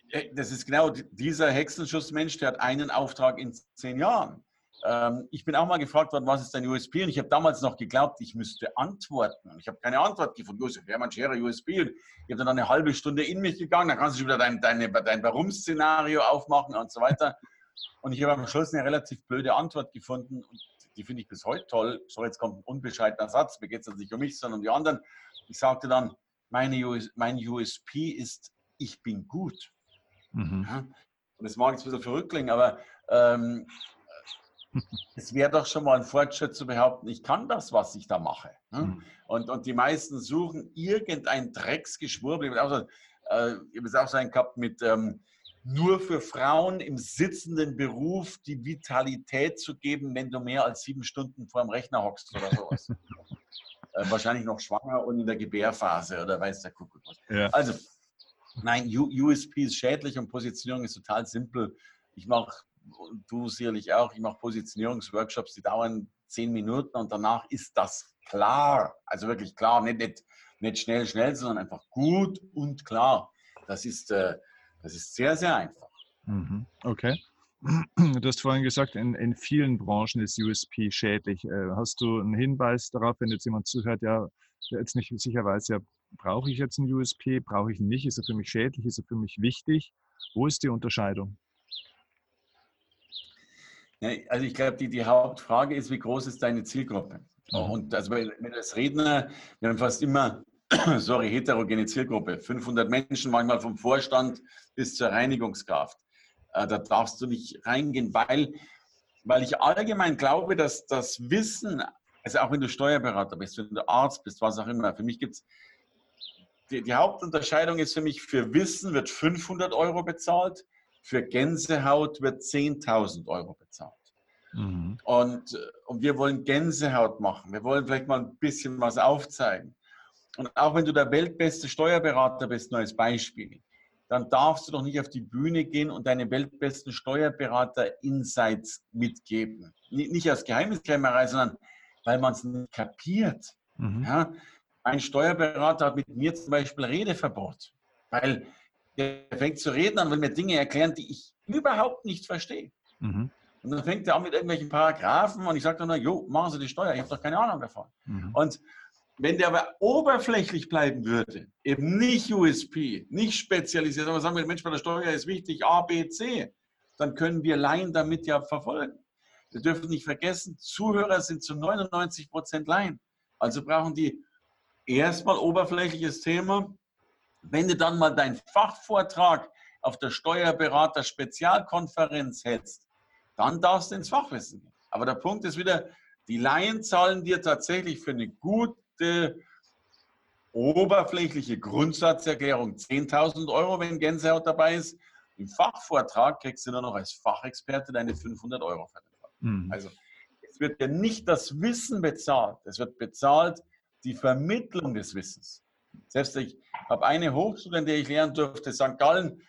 S2: äh das ist genau dieser Hexenschussmensch, der hat einen Auftrag in zehn Jahren. Ähm, ich bin auch mal gefragt worden, was ist dein USP? Und ich habe damals noch geglaubt, ich müsste antworten. Und ich habe keine Antwort gefunden. Josef Hermann Scherer, USP. Und ich habe dann eine halbe Stunde in mich gegangen. Dann kannst du wieder dein, deine, dein Warum-Szenario aufmachen und so weiter. Und ich habe am Schluss eine relativ blöde Antwort gefunden. Und die finde ich bis heute toll. So, jetzt kommt ein unbescheidener Satz, mir geht es nicht um mich, sondern um die anderen. Ich sagte dann, meine US, mein USP ist, ich bin gut. Mhm. Ja? Und das mag jetzt bisschen verrückt klingen, aber ähm, es wäre doch schon mal ein Fortschritt zu behaupten, ich kann das, was ich da mache. Ne? Mhm. Und, und die meisten suchen irgendein Drecksgeschwurbel. Ich habe es auch so einen gehabt mit, ähm, nur für Frauen im sitzenden Beruf die Vitalität zu geben, wenn du mehr als sieben Stunden vor dem Rechner hockst oder sowas. äh, wahrscheinlich noch schwanger und in der Gebärphase oder weiß der Kuckuck was. Ja. Also, nein, USP ist schädlich und Positionierung ist total simpel. Ich mache, du sicherlich auch, ich mache Positionierungsworkshops, die dauern zehn Minuten und danach ist das klar. Also wirklich klar, nicht, nicht, nicht schnell, schnell, sondern einfach gut und klar. Das ist. Äh, das ist sehr, sehr einfach.
S1: Mhm. Okay. Du hast vorhin gesagt, in, in vielen Branchen ist USP schädlich. Äh, hast du einen Hinweis darauf, wenn jetzt jemand zuhört, ja, jetzt nicht sicher weiß, ja, brauche ich jetzt einen USP, brauche ich ihn nicht, ist er für mich schädlich, ist er für mich wichtig? Wo ist die Unterscheidung?
S2: Ja, also ich glaube, die, die Hauptfrage ist, wie groß ist deine Zielgruppe? Mhm. Und also wenn als Redner, wir haben fast immer sorry, heterogene Zielgruppe, 500 Menschen, manchmal vom Vorstand bis zur Reinigungskraft. Äh, da darfst du nicht reingehen, weil, weil ich allgemein glaube, dass das Wissen, also auch wenn du Steuerberater bist, wenn du Arzt bist, was auch immer, für mich gibt es, die, die Hauptunterscheidung ist für mich, für Wissen wird 500 Euro bezahlt, für Gänsehaut wird 10.000 Euro bezahlt. Mhm. Und, und wir wollen Gänsehaut machen. Wir wollen vielleicht mal ein bisschen was aufzeigen. Und auch wenn du der weltbeste Steuerberater bist, nur als Beispiel, dann darfst du doch nicht auf die Bühne gehen und deine weltbesten Steuerberater-Insights mitgeben. Nicht als Geheimniskrämerei, sondern weil man es nicht kapiert. Mhm. Ja? Ein Steuerberater hat mit mir zum Beispiel Redeverbot, weil der fängt zu reden an, will mir Dinge erklären, die ich überhaupt nicht verstehe. Mhm. Und dann fängt er an mit irgendwelchen Paragraphen und ich sage dann, jo, machen Sie die Steuer, ich habe doch keine Ahnung davon. Mhm. Und wenn der aber oberflächlich bleiben würde, eben nicht USP, nicht spezialisiert, aber sagen wir, Mensch, bei der Steuer ist wichtig A, B, C, dann können wir Laien damit ja verfolgen. Wir dürfen nicht vergessen, Zuhörer sind zu 99 Prozent Laien. Also brauchen die erstmal oberflächliches Thema. Wenn du dann mal deinen Fachvortrag auf der Steuerberater Spezialkonferenz hältst, dann darfst du ins Fachwissen gehen. Aber der Punkt ist wieder, die Laien zahlen dir tatsächlich für eine gut direkte, oberflächliche Grundsatzerklärung 10.000 Euro, wenn Gänsehaut dabei ist. Im Fachvortrag kriegst du nur noch als Fachexperte deine 500 Euro für mhm. Also es wird ja nicht das Wissen bezahlt, es wird bezahlt die Vermittlung des Wissens. Selbst ich habe eine Hochschule, in der ich lernen durfte, St. Gallen,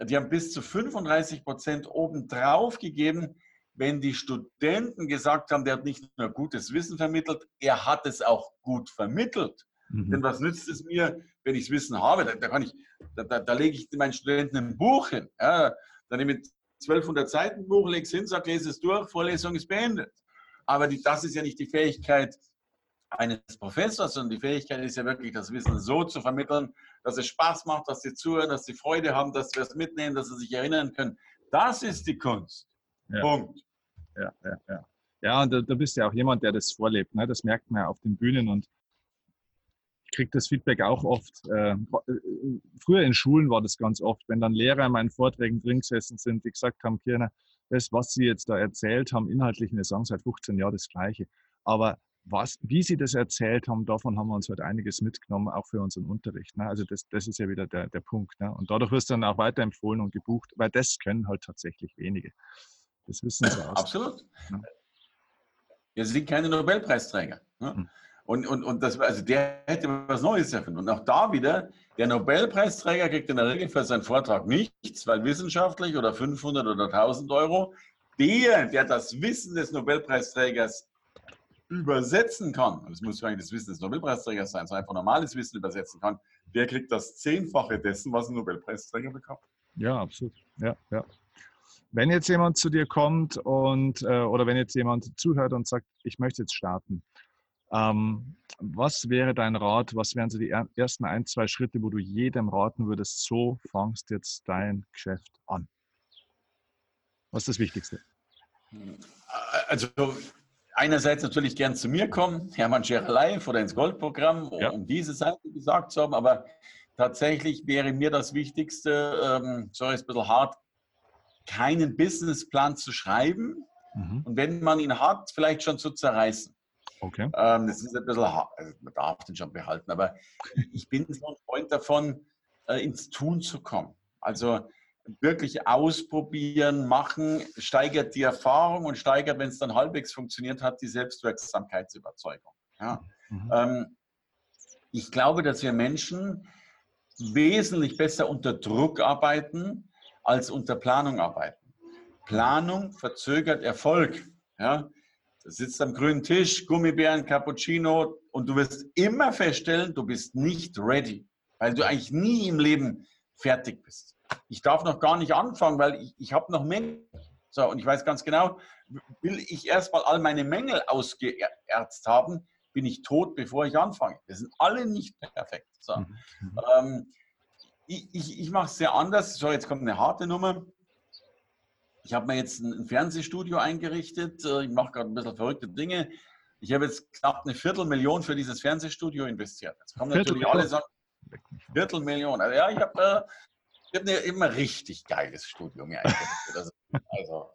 S2: die haben bis zu 35 Prozent obendrauf gegeben, wenn die Studenten gesagt haben, der hat nicht nur gutes Wissen vermittelt, er hat es auch gut vermittelt. Mhm. Denn was nützt es mir, wenn ich das Wissen habe? Da, da kann ich, da, da, da, lege ich meinen Studenten ein Buch hin. Ja, dann nehme ich 1200 Seiten Buch, lege es hin, sage, lese es durch, Vorlesung ist beendet. Aber die, das ist ja nicht die Fähigkeit eines Professors, sondern die Fähigkeit ist ja wirklich, das Wissen so zu vermitteln, dass es Spaß macht, dass sie zuhören, dass sie Freude haben, dass wir es mitnehmen, dass sie sich erinnern können. Das ist die Kunst.
S1: Ja. Punkt. Ja, ja, ja. Ja, und du, du bist ja auch jemand, der das vorlebt. Ne? Das merkt man ja auf den Bühnen und ich kriege das Feedback auch oft. Äh, früher in Schulen war das ganz oft, wenn dann Lehrer in meinen Vorträgen drin gesessen sind, die gesagt haben, Kirner, das, was Sie jetzt da erzählt haben, inhaltlich, wir sagen seit 15 Jahren das Gleiche. Aber was, wie Sie das erzählt haben, davon haben wir uns heute einiges mitgenommen, auch für unseren Unterricht. Ne? Also das, das ist ja wieder der, der Punkt. Ne? Und dadurch wird es dann auch weiterempfohlen und gebucht, weil das können halt tatsächlich wenige. Das wissen Sie
S2: auch. Absolut. Ja. Wir sind keine Nobelpreisträger. Ne? Hm. Und, und, und das, also der hätte was Neues erfunden. Und auch da wieder, der Nobelpreisträger kriegt in der Regel für seinen Vortrag nichts, weil wissenschaftlich oder 500 oder 1000 Euro. Der, der das Wissen des Nobelpreisträgers übersetzen kann, das muss eigentlich das Wissen des Nobelpreisträgers sein, so einfach normales Wissen übersetzen kann, der kriegt das Zehnfache dessen, was ein Nobelpreisträger bekommt.
S1: Ja, absolut. Ja, ja. Wenn jetzt jemand zu dir kommt und äh, oder wenn jetzt jemand zuhört und sagt, ich möchte jetzt starten, ähm, was wäre dein Rat? Was wären so die ersten ein, zwei Schritte, wo du jedem raten würdest, so fangst jetzt dein Geschäft an? Was ist das Wichtigste?
S2: Also einerseits natürlich gern zu mir kommen, Hermann Scherer Live oder ins Goldprogramm, ja. um diese Seite gesagt zu haben, aber tatsächlich wäre mir das Wichtigste, ähm, sorry, ist ein bisschen hart, keinen Businessplan zu schreiben mhm. und wenn man ihn hat, vielleicht schon zu zerreißen. Okay. Ähm, das ist ein bisschen also man darf den schon behalten, aber ich bin so ein Freund davon, äh, ins Tun zu kommen. Also wirklich ausprobieren, machen, steigert die Erfahrung und steigert, wenn es dann halbwegs funktioniert hat, die Selbstwirksamkeitsüberzeugung. Ja. Mhm. Ähm, ich glaube, dass wir Menschen wesentlich besser unter Druck arbeiten als unter Planung arbeiten. Planung verzögert Erfolg. Ja. Du sitzt am grünen Tisch, Gummibären, Cappuccino und du wirst immer feststellen, du bist nicht ready, weil du eigentlich nie im Leben fertig bist ich darf noch gar nicht anfangen, weil ich, ich habe noch Mängel. So, und ich weiß ganz genau, will ich erstmal all meine Mängel ausgeerzt haben, bin ich tot, bevor ich anfange. Wir sind alle nicht perfekt. So. Mhm. Ähm, ich, ich, ich mache es sehr anders. So, jetzt kommt eine harte Nummer. Ich habe mir jetzt ein Fernsehstudio eingerichtet. Äh, ich mache gerade ein bisschen verrückte Dinge. Ich habe jetzt knapp eine Viertelmillion für dieses Fernsehstudio investiert. Jetzt kommen natürlich alle sagen, Viertelmillion. Also ja, ich habe äh, habe ein immer richtig geiles Studio mir eingerichtet. Also, also,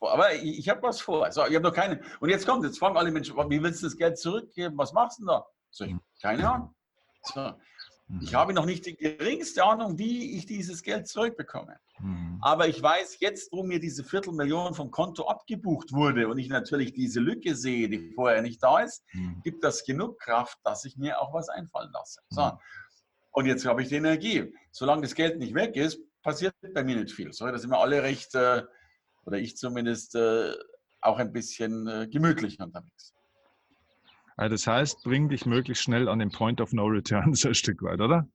S2: aber ich, ich habe was vor. Also, ich habe noch keine. Und jetzt kommt, jetzt fragen alle Menschen, wie willst du das Geld zurückgeben? Was machst du denn da? So, ich, keine Ahnung. So, ich mhm. habe noch nicht die geringste Ahnung, wie ich dieses Geld zurückbekomme. Mhm. Aber ich weiß jetzt, wo mir diese Viertelmillion vom Konto abgebucht wurde und ich natürlich diese Lücke sehe, die vorher nicht da ist, mhm. gibt das genug Kraft, dass ich mir auch was einfallen lasse. So. Und jetzt habe ich die Energie. Solange das Geld nicht weg ist, passiert bei mir nicht viel. So, da sind wir alle recht, äh, oder ich zumindest, äh, auch ein bisschen äh, gemütlich unterwegs.
S1: Also das heißt, bring dich möglichst schnell an den Point of No Return so ein Stück weit, oder?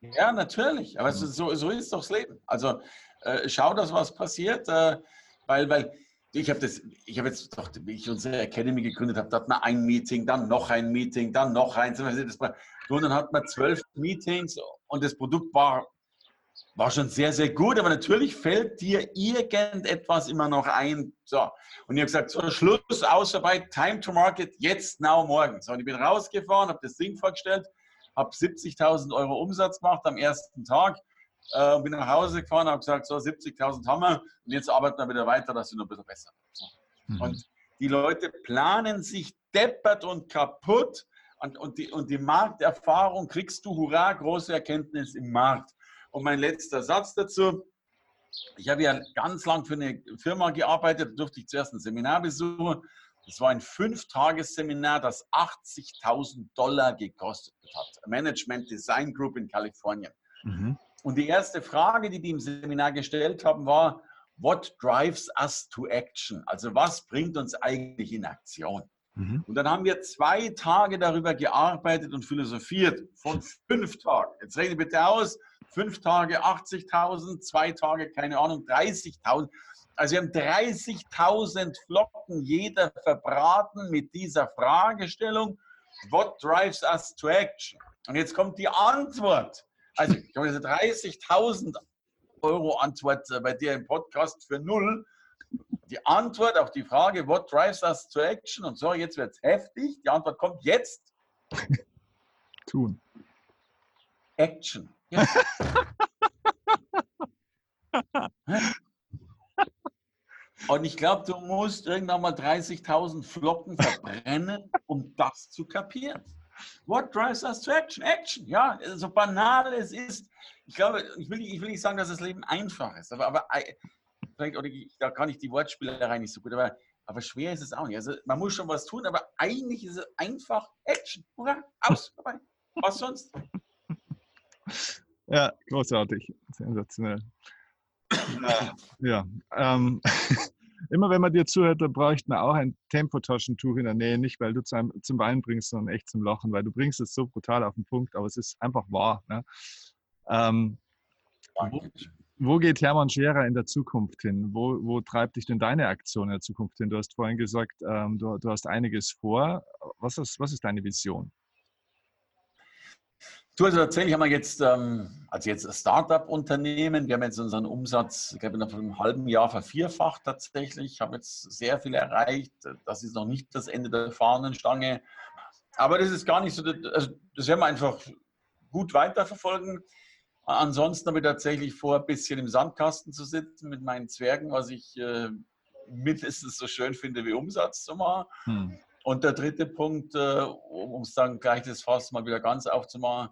S2: Ja, natürlich. Aber so, so ist doch das Leben. Also äh, schau, dass was passiert, äh, weil, weil ich habe das, ich habe jetzt doch, wie ich unsere Academy gegründet habe, da hat man ein Meeting, dann noch ein Meeting, dann noch eins. Und dann hat man zwölf Meetings und das Produkt war, war schon sehr, sehr gut, aber natürlich fällt dir irgendetwas immer noch ein. So. Und ich habe gesagt, so Schluss, Ausarbeit, Time to Market, jetzt, now, morgen. So, und ich bin rausgefahren, habe das Ding vorgestellt, habe 70.000 Euro Umsatz gemacht am ersten Tag äh, bin nach Hause gefahren, habe gesagt, so 70.000 haben wir und jetzt arbeiten wir wieder weiter, dass sie noch ein bisschen besser so. mhm. Und die Leute planen sich deppert und kaputt und, und, die, und die Markterfahrung kriegst du, hurra, große Erkenntnis im Markt. Und mein letzter Satz dazu, ich habe ja ganz lang für eine Firma gearbeitet, durfte ich zuerst ein Seminar besuchen. Das war ein Fünf-Tages-Seminar, das 80.000 Dollar gekostet hat. Management Design Group in Kalifornien. Mhm. Und die erste Frage, die die im Seminar gestellt haben, war, what drives us to action? Also was bringt uns eigentlich in Aktion? Mhm. Und dann haben wir zwei Tage darüber gearbeitet und philosophiert, von fünf Tagen. Jetzt rede bitte aus, fünf Tage 80.000, zwei Tage, keine Ahnung, 30.000. Also wir haben 30.000 Flocken jeder verbraten mit dieser Fragestellung, what drives us to action? Und jetzt kommt die Antwort. Also ich habe diese 30.000 Euro Antwort äh, bei dir im Podcast für null. Die Antwort auf die Frage, what drives us to action? Und so, jetzt wird es heftig. Die Antwort kommt jetzt.
S1: Tun.
S2: Action. Ja. Und ich glaube, du musst irgendwann mal 30.000 Flocken verbrennen, um das zu kapieren. What drives us to action? Action, ja, so banal es ist. Ich glaube, ich will, ich will nicht sagen, dass das Leben einfach ist, aber, aber vielleicht, oder ich, da kann ich die Wortspielerei nicht so gut, aber, aber schwer ist es auch nicht. Also man muss schon was tun, aber eigentlich ist es einfach Action. Hurra, aus, dabei. Was sonst?
S1: Ja, großartig. Sensationell. ja, ähm, immer wenn man dir zuhört, da bräuchte man auch ein Tempotaschentuch in der Nähe, nicht weil du zum, zum Weinen bringst, sondern echt zum Lachen, weil du bringst es so brutal auf den Punkt, aber es ist einfach wahr. Ne? Ähm, wo, geht Hermann Scherer in der Zukunft hin? Wo, wo, treibt dich denn deine Aktion in der Zukunft hin? Du hast vorhin gesagt, ähm, du, du, hast einiges vor. Was ist, was ist deine Vision?
S2: Du, also tatsächlich haben wir jetzt, ähm, also jetzt Startup-Unternehmen. Wir haben jetzt unseren Umsatz, ich glaube, in einem halben Jahr vervierfacht tatsächlich. Ich habe jetzt sehr viel erreicht. Das ist noch nicht das Ende der Fahnenstange. Aber das ist gar nicht so, also das werden wir einfach gut weiterverfolgen. Ansonsten habe ich tatsächlich vor, ein bisschen im Sandkasten zu sitzen mit meinen Zwergen, was ich äh, mindestens so schön finde wie Umsatz zu machen. Hm. Und der dritte Punkt, äh, um es dann gleich das Fass mal wieder ganz aufzumachen,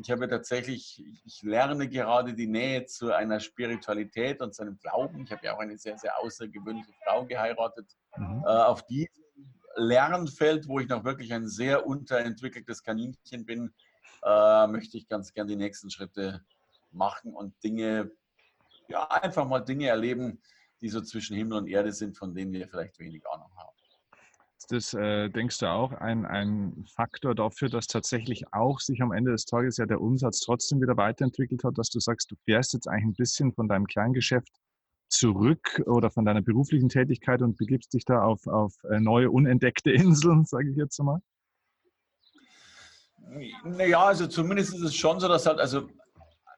S2: ich habe tatsächlich, ich lerne gerade die Nähe zu einer Spiritualität und zu einem Glauben. Ich habe ja auch eine sehr, sehr außergewöhnliche Frau geheiratet. Mhm. Äh, auf diesem Lernfeld, wo ich noch wirklich ein sehr unterentwickeltes Kaninchen bin, äh, möchte ich ganz gern die nächsten Schritte machen und Dinge, ja, einfach mal Dinge erleben, die so zwischen Himmel und Erde sind, von denen wir vielleicht wenig Ahnung haben
S1: das, äh, denkst du, auch ein, ein Faktor dafür, dass tatsächlich auch sich am Ende des Tages ja der Umsatz trotzdem wieder weiterentwickelt hat, dass du sagst, du fährst jetzt eigentlich ein bisschen von deinem Kleingeschäft zurück oder von deiner beruflichen Tätigkeit und begibst dich da auf, auf äh, neue, unentdeckte Inseln, sage ich jetzt mal?
S2: Naja, also zumindest ist es schon so, dass halt, also,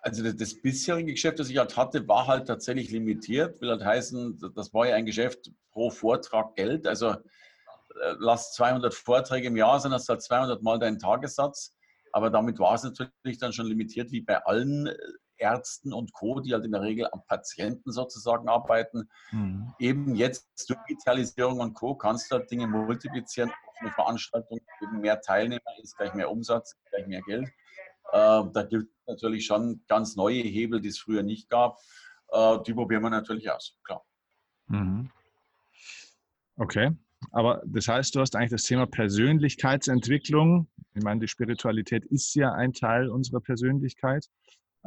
S2: also das, bisherige Geschäft, das ich halt hatte, war halt tatsächlich limitiert. Will halt heißen, das war ja ein Geschäft pro Vortrag Geld. Also äh, lass 200 Vorträge im Jahr sein, hast halt 200 Mal deinen Tagessatz. Aber damit war es natürlich dann schon limitiert, wie bei allen äh, Ärzten und Co., die halt in der Regel am Patienten sozusagen arbeiten. Mhm. Eben jetzt durch Digitalisierung und Co. kannst du halt Dinge multiplizieren. Eine Veranstaltung, eben mehr Teilnehmer ist gleich mehr Umsatz, gleich mehr Geld. Äh, da gibt es natürlich schon ganz neue Hebel, die es früher nicht gab. Äh, die probieren wir natürlich aus, klar. Mhm.
S1: Okay. Aber das heißt, du hast eigentlich das Thema Persönlichkeitsentwicklung. Ich meine, die Spiritualität ist ja ein Teil unserer Persönlichkeit.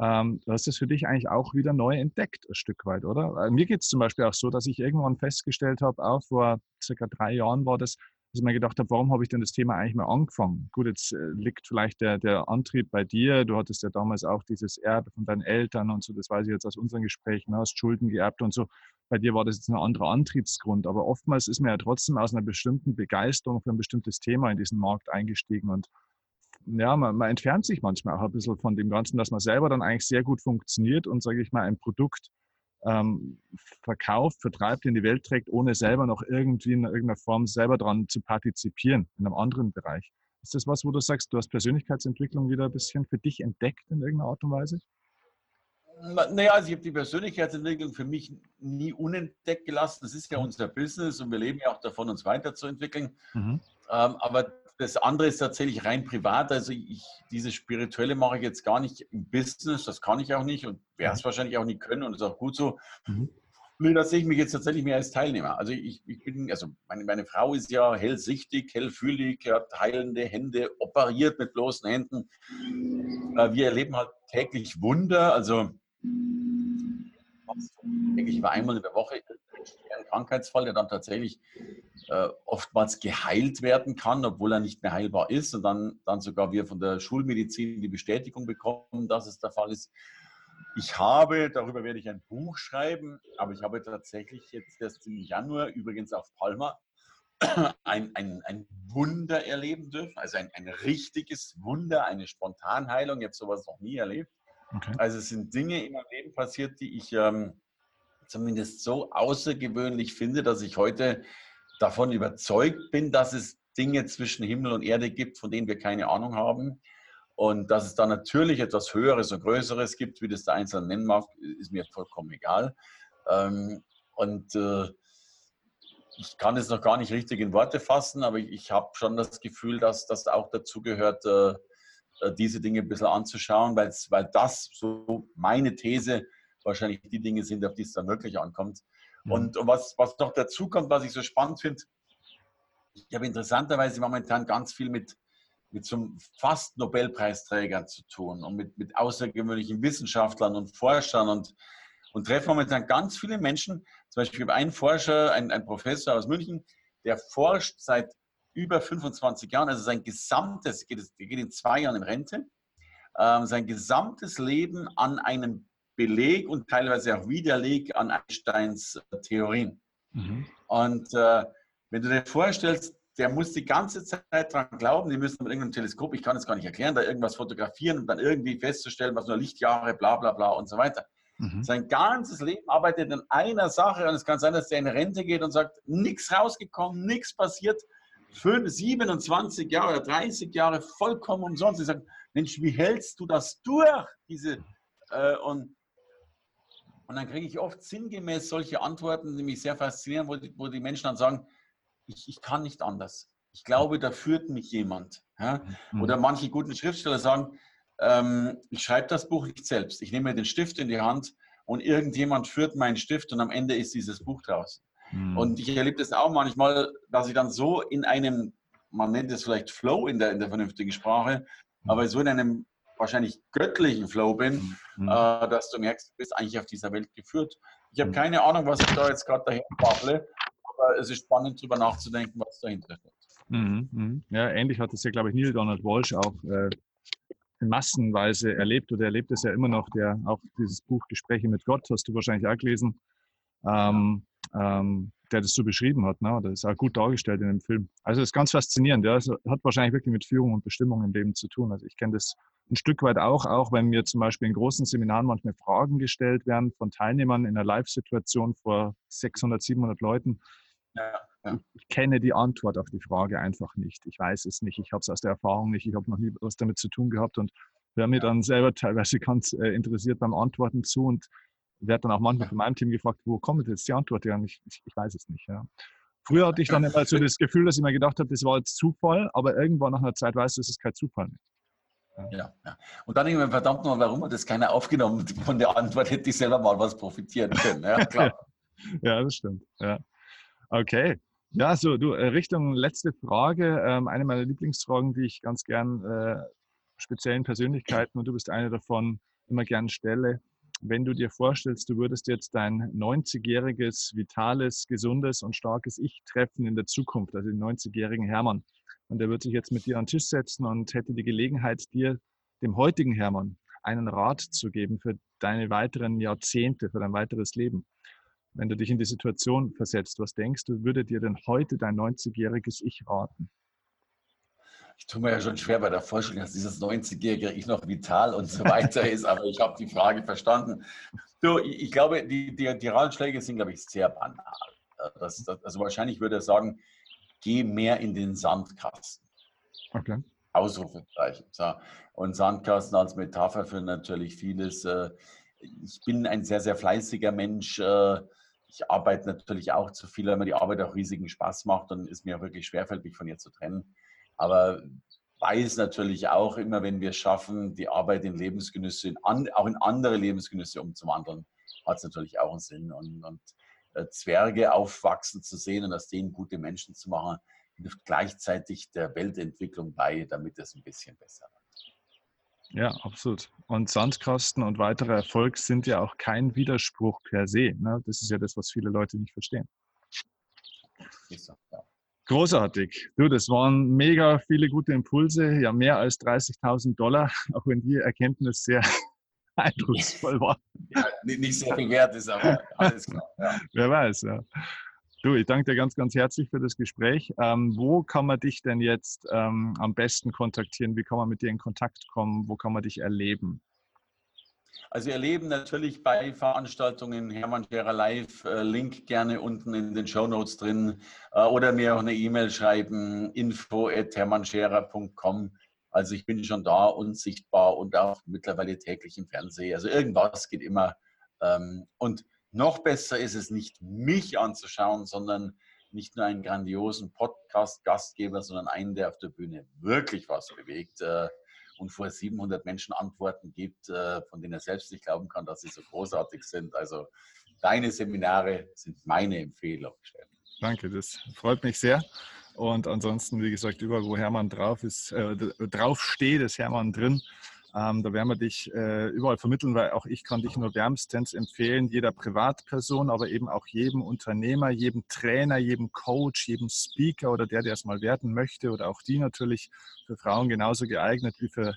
S1: Ähm, du hast das für dich eigentlich auch wieder neu entdeckt, ein Stück weit, oder? Mir geht es zum Beispiel auch so, dass ich irgendwann festgestellt habe, auch vor circa drei Jahren war das, dass ich mir gedacht habe, warum habe ich denn das Thema eigentlich mal angefangen? Gut, jetzt äh, liegt vielleicht der, der Antrieb bei dir. Du hattest ja damals auch dieses Erbe von deinen Eltern und so, das weiß ich jetzt aus unseren Gesprächen, ne, hast Schulden geerbt und so. Bei dir war das jetzt ein anderer Antriebsgrund. Aber oftmals ist man ja trotzdem aus einer bestimmten Begeisterung für ein bestimmtes Thema in diesen Markt eingestiegen und ja, man, man entfernt sich manchmal auch ein bisschen von dem Ganzen, dass man selber dann eigentlich sehr gut funktioniert und, sage ich mal, ein Produkt ähm, verkauft, vertreibt, in die Welt trägt, ohne selber noch irgendwie in irgendeiner Form selber daran zu partizipieren, in einem anderen Bereich. Ist das was, wo du sagst, du hast Persönlichkeitsentwicklung wieder ein bisschen für dich entdeckt in irgendeiner Art und Weise?
S2: Naja, also ich habe die Persönlichkeitsentwicklung für mich nie unentdeckt gelassen. Das ist ja mhm. unser Business und wir leben ja auch davon, uns weiterzuentwickeln. Mhm. Ähm, aber das andere ist tatsächlich rein privat. Also ich, dieses Spirituelle mache ich jetzt gar nicht im Business, das kann ich auch nicht und werde es wahrscheinlich auch nicht können und ist auch gut so. Mhm. Nee, da sehe ich mich jetzt tatsächlich mehr als Teilnehmer. Also ich, ich bin, also meine, meine, Frau ist ja hellsichtig, hellfühlig, hat heilende Hände, operiert mit bloßen Händen. Äh, wir erleben halt täglich Wunder. Also ich war einmal in der Woche ein Krankheitsfall, der dann tatsächlich äh, oftmals geheilt werden kann, obwohl er nicht mehr heilbar ist. Und dann, dann sogar wir von der Schulmedizin die Bestätigung bekommen, dass es der Fall ist. Ich habe, darüber werde ich ein Buch schreiben, aber ich habe tatsächlich jetzt erst im Januar, übrigens auf Palma, ein, ein, ein Wunder erleben dürfen. Also ein, ein richtiges Wunder, eine Spontanheilung. Ich habe sowas noch nie erlebt. Okay. Also es sind Dinge in meinem Leben passiert, die ich ähm, zumindest so außergewöhnlich finde, dass ich heute davon überzeugt bin, dass es Dinge zwischen Himmel und Erde gibt, von denen wir keine Ahnung haben. Und dass es da natürlich etwas Höheres und Größeres gibt, wie das der Einzelne nennen mag, ist mir vollkommen egal. Ähm, und äh, ich kann es noch gar nicht richtig in Worte fassen, aber ich habe schon das Gefühl, dass das auch dazu gehört, äh, äh, diese Dinge ein bisschen anzuschauen, weil das, so meine These, wahrscheinlich die Dinge sind, auf die es dann wirklich ankommt. Mhm. Und, was, was noch dazu kommt, was ich so spannend finde, ich habe interessanterweise momentan ganz viel mit mit so fast Nobelpreisträgern zu tun und mit, mit außergewöhnlichen Wissenschaftlern und Forschern und, und treffe momentan ganz viele Menschen. Zum Beispiel ein Forscher, ein, ein Professor aus München, der forscht seit über 25 Jahren, also sein gesamtes, geht, geht in zwei Jahren in Rente, ähm, sein gesamtes Leben an einem Beleg und teilweise auch Widerleg an Einsteins Theorien. Mhm. Und äh, wenn du dir vorstellst, der muss die ganze Zeit daran glauben, die müssen mit irgendeinem Teleskop, ich kann es gar nicht erklären, da irgendwas fotografieren und dann irgendwie festzustellen, was nur Lichtjahre, bla bla bla und so weiter. Mhm. Sein ganzes Leben arbeitet in einer Sache und es kann sein, dass der in Rente geht und sagt, nichts rausgekommen, nichts passiert. 5, 27 Jahre, 30 Jahre vollkommen umsonst. Ich sage, Mensch, wie hältst du das durch? Diese, äh, und, und dann kriege ich oft sinngemäß solche Antworten, die mich sehr faszinieren, wo die, wo die Menschen dann sagen, ich, ich kann nicht anders. Ich glaube, da führt mich jemand. Ja? Mhm. Oder manche guten Schriftsteller sagen, ähm, ich schreibe das Buch nicht selbst. Ich nehme den Stift in die Hand und irgendjemand führt meinen Stift und am Ende ist dieses Buch draußen. Mhm. Und ich erlebe das auch manchmal, dass ich dann so in einem, man nennt es vielleicht Flow in der, in der vernünftigen Sprache, mhm. aber so in einem wahrscheinlich göttlichen Flow bin, mhm. äh, dass du merkst, du bist eigentlich auf dieser Welt geführt. Ich habe mhm. keine Ahnung, was ich da jetzt gerade dahin bable, aber es ist spannend, darüber nachzudenken, was dahinter steckt.
S1: Mhm, mh. Ja, ähnlich hat es ja, glaube ich, Neil Donald Walsh auch äh, massenweise erlebt oder erlebt es ja immer noch, der auch dieses Buch Gespräche mit Gott, hast du wahrscheinlich auch gelesen, ähm, ähm, der das so beschrieben hat. Ne? Das ist auch gut dargestellt in dem Film. Also das ist ganz faszinierend. Ja? Es hat wahrscheinlich wirklich mit Führung und Bestimmung im Leben zu tun. Also ich kenne das ein Stück weit auch, auch wenn mir zum Beispiel in großen Seminaren manchmal Fragen gestellt werden von Teilnehmern in einer Live-Situation vor 600, 700 Leuten ja, ja. Ich kenne die Antwort auf die Frage einfach nicht. Ich weiß es nicht. Ich habe es aus der Erfahrung nicht. Ich habe noch nie was damit zu tun gehabt und höre mir dann selber teilweise ganz äh, interessiert beim Antworten zu und werde dann auch manchmal von meinem Team gefragt, wo kommt jetzt die Antwort her? Ich, ich, ich, weiß es nicht. Ja. Früher hatte ich dann immer so das Gefühl, dass ich mir gedacht habe, das war jetzt Zufall, aber irgendwann nach einer Zeit weißt du, es ist kein Zufall
S2: mehr. Ja, ja. Und dann mir, verdammt noch, warum hat das keiner aufgenommen? Von der Antwort hätte ich selber mal was profitieren können. Ja, klar.
S1: ja, das stimmt. Ja. Okay. Ja, so du, äh, Richtung letzte Frage. Ähm, eine meiner Lieblingsfragen, die ich ganz gern äh, speziellen Persönlichkeiten, und du bist eine davon, immer gern stelle. Wenn du dir vorstellst, du würdest jetzt dein 90-jähriges, vitales, gesundes und starkes Ich treffen in der Zukunft, also den 90-jährigen Hermann, und der wird sich jetzt mit dir an den Tisch setzen und hätte die Gelegenheit, dir, dem heutigen Hermann, einen Rat zu geben für deine weiteren Jahrzehnte, für dein weiteres Leben wenn du dich in die Situation versetzt, was denkst du, würde dir denn heute dein 90-jähriges Ich raten?
S2: Ich tue mir ja schon schwer bei der Vorstellung, dass dieses 90-jährige Ich noch vital und so weiter ist, aber ich habe die Frage verstanden. Du, ich glaube, die, die, die Ratschläge sind, glaube ich, sehr banal. Das, das, also wahrscheinlich würde er sagen, geh mehr in den Sandkasten. Okay. Ausrufezeichen. So. Und Sandkasten als Metapher für natürlich vieles. Äh, ich bin ein sehr, sehr fleißiger Mensch. Äh, ich arbeite natürlich auch zu viel, weil mir die Arbeit auch riesigen Spaß macht und es mir wirklich schwerfällt, mich von ihr zu trennen. Aber weiß natürlich auch immer, wenn wir es schaffen, die Arbeit in Lebensgenüsse, in an, auch in andere Lebensgenüsse umzuwandeln, hat es natürlich auch einen Sinn. Und, und Zwerge aufwachsen zu sehen und aus denen gute Menschen zu machen, hilft gleichzeitig der Weltentwicklung bei, damit es ein bisschen besser wird.
S1: Ja, absolut. Und Sandkasten und weiterer Erfolg sind ja auch kein Widerspruch per se. Ne? Das ist ja das, was viele Leute nicht verstehen. Großartig. Du, das waren mega viele gute Impulse, ja mehr als 30.000 Dollar, auch wenn die Erkenntnis sehr eindrucksvoll war.
S2: Ja, nicht so viel wert ist, aber alles klar.
S1: Ja. Wer weiß, ja. Du, ich danke dir ganz, ganz herzlich für das Gespräch. Ähm, wo kann man dich denn jetzt ähm, am besten kontaktieren? Wie kann man mit dir in Kontakt kommen? Wo kann man dich erleben?
S2: Also erleben natürlich bei Veranstaltungen Hermann Scherer Live, äh, Link gerne unten in den Show Notes drin äh, oder mir auch eine E-Mail schreiben, info at hermannscherer.com. Also ich bin schon da und sichtbar und auch mittlerweile täglich im Fernsehen. Also irgendwas geht immer. Ähm, und noch besser ist es nicht, mich anzuschauen, sondern nicht nur einen grandiosen Podcast-Gastgeber, sondern einen, der auf der Bühne wirklich was bewegt äh, und vor 700 Menschen Antworten gibt, äh, von denen er selbst nicht glauben kann, dass sie so großartig sind. Also deine Seminare sind meine Empfehlung.
S1: Danke, das freut mich sehr. Und ansonsten, wie gesagt, überall, wo Hermann drauf ist, äh, drauf steht, ist Hermann drin. Ähm, da werden wir dich äh, überall vermitteln, weil auch ich kann dich nur wärmstens empfehlen, jeder Privatperson, aber eben auch jedem Unternehmer, jedem Trainer, jedem Coach, jedem Speaker oder der, der es mal werden möchte oder auch die natürlich für Frauen genauso geeignet wie für,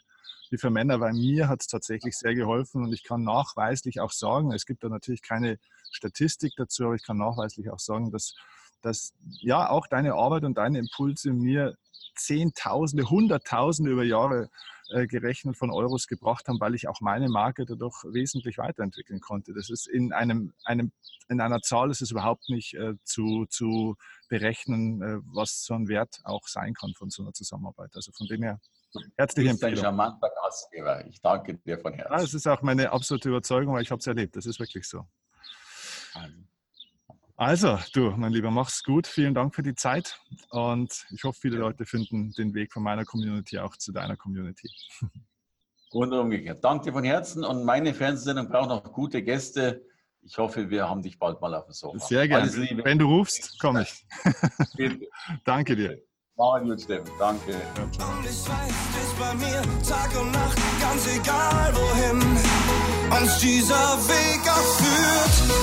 S1: wie für Männer, weil mir hat es tatsächlich sehr geholfen und ich kann nachweislich auch sagen, es gibt da natürlich keine Statistik dazu, aber ich kann nachweislich auch sagen, dass dass ja auch deine Arbeit und deine Impulse mir Zehntausende, Hunderttausende über Jahre äh, gerechnet von Euros gebracht haben, weil ich auch meine Marke dadurch wesentlich weiterentwickeln konnte. Das ist in einem, einem in einer Zahl ist es überhaupt nicht äh, zu, zu berechnen, äh, was so ein Wert auch sein kann von so einer Zusammenarbeit. Also von dem her herzliche Empfehlung. ein charmanter
S2: Gastgeber. Ich danke dir von Herzen. Ja,
S1: das ist auch meine absolute Überzeugung, weil ich habe es erlebt. Das ist wirklich so. Also. Also, du, mein Lieber, mach's gut. Vielen Dank für die Zeit und ich hoffe, viele Leute finden den Weg von meiner Community auch zu deiner Community.
S2: Und umgekehrt. Danke von Herzen und meine Fernsehsendung braucht noch gute Gäste. Ich hoffe, wir haben dich bald mal auf dem Sofa.
S1: Sehr gerne. Wenn du rufst, komme ich. Danke dir.
S2: Mach gut, Steffen. Danke. Ja, und ich weiß, bist bei mir Tag und Nacht, ganz egal wohin uns dieser Weg auch führt.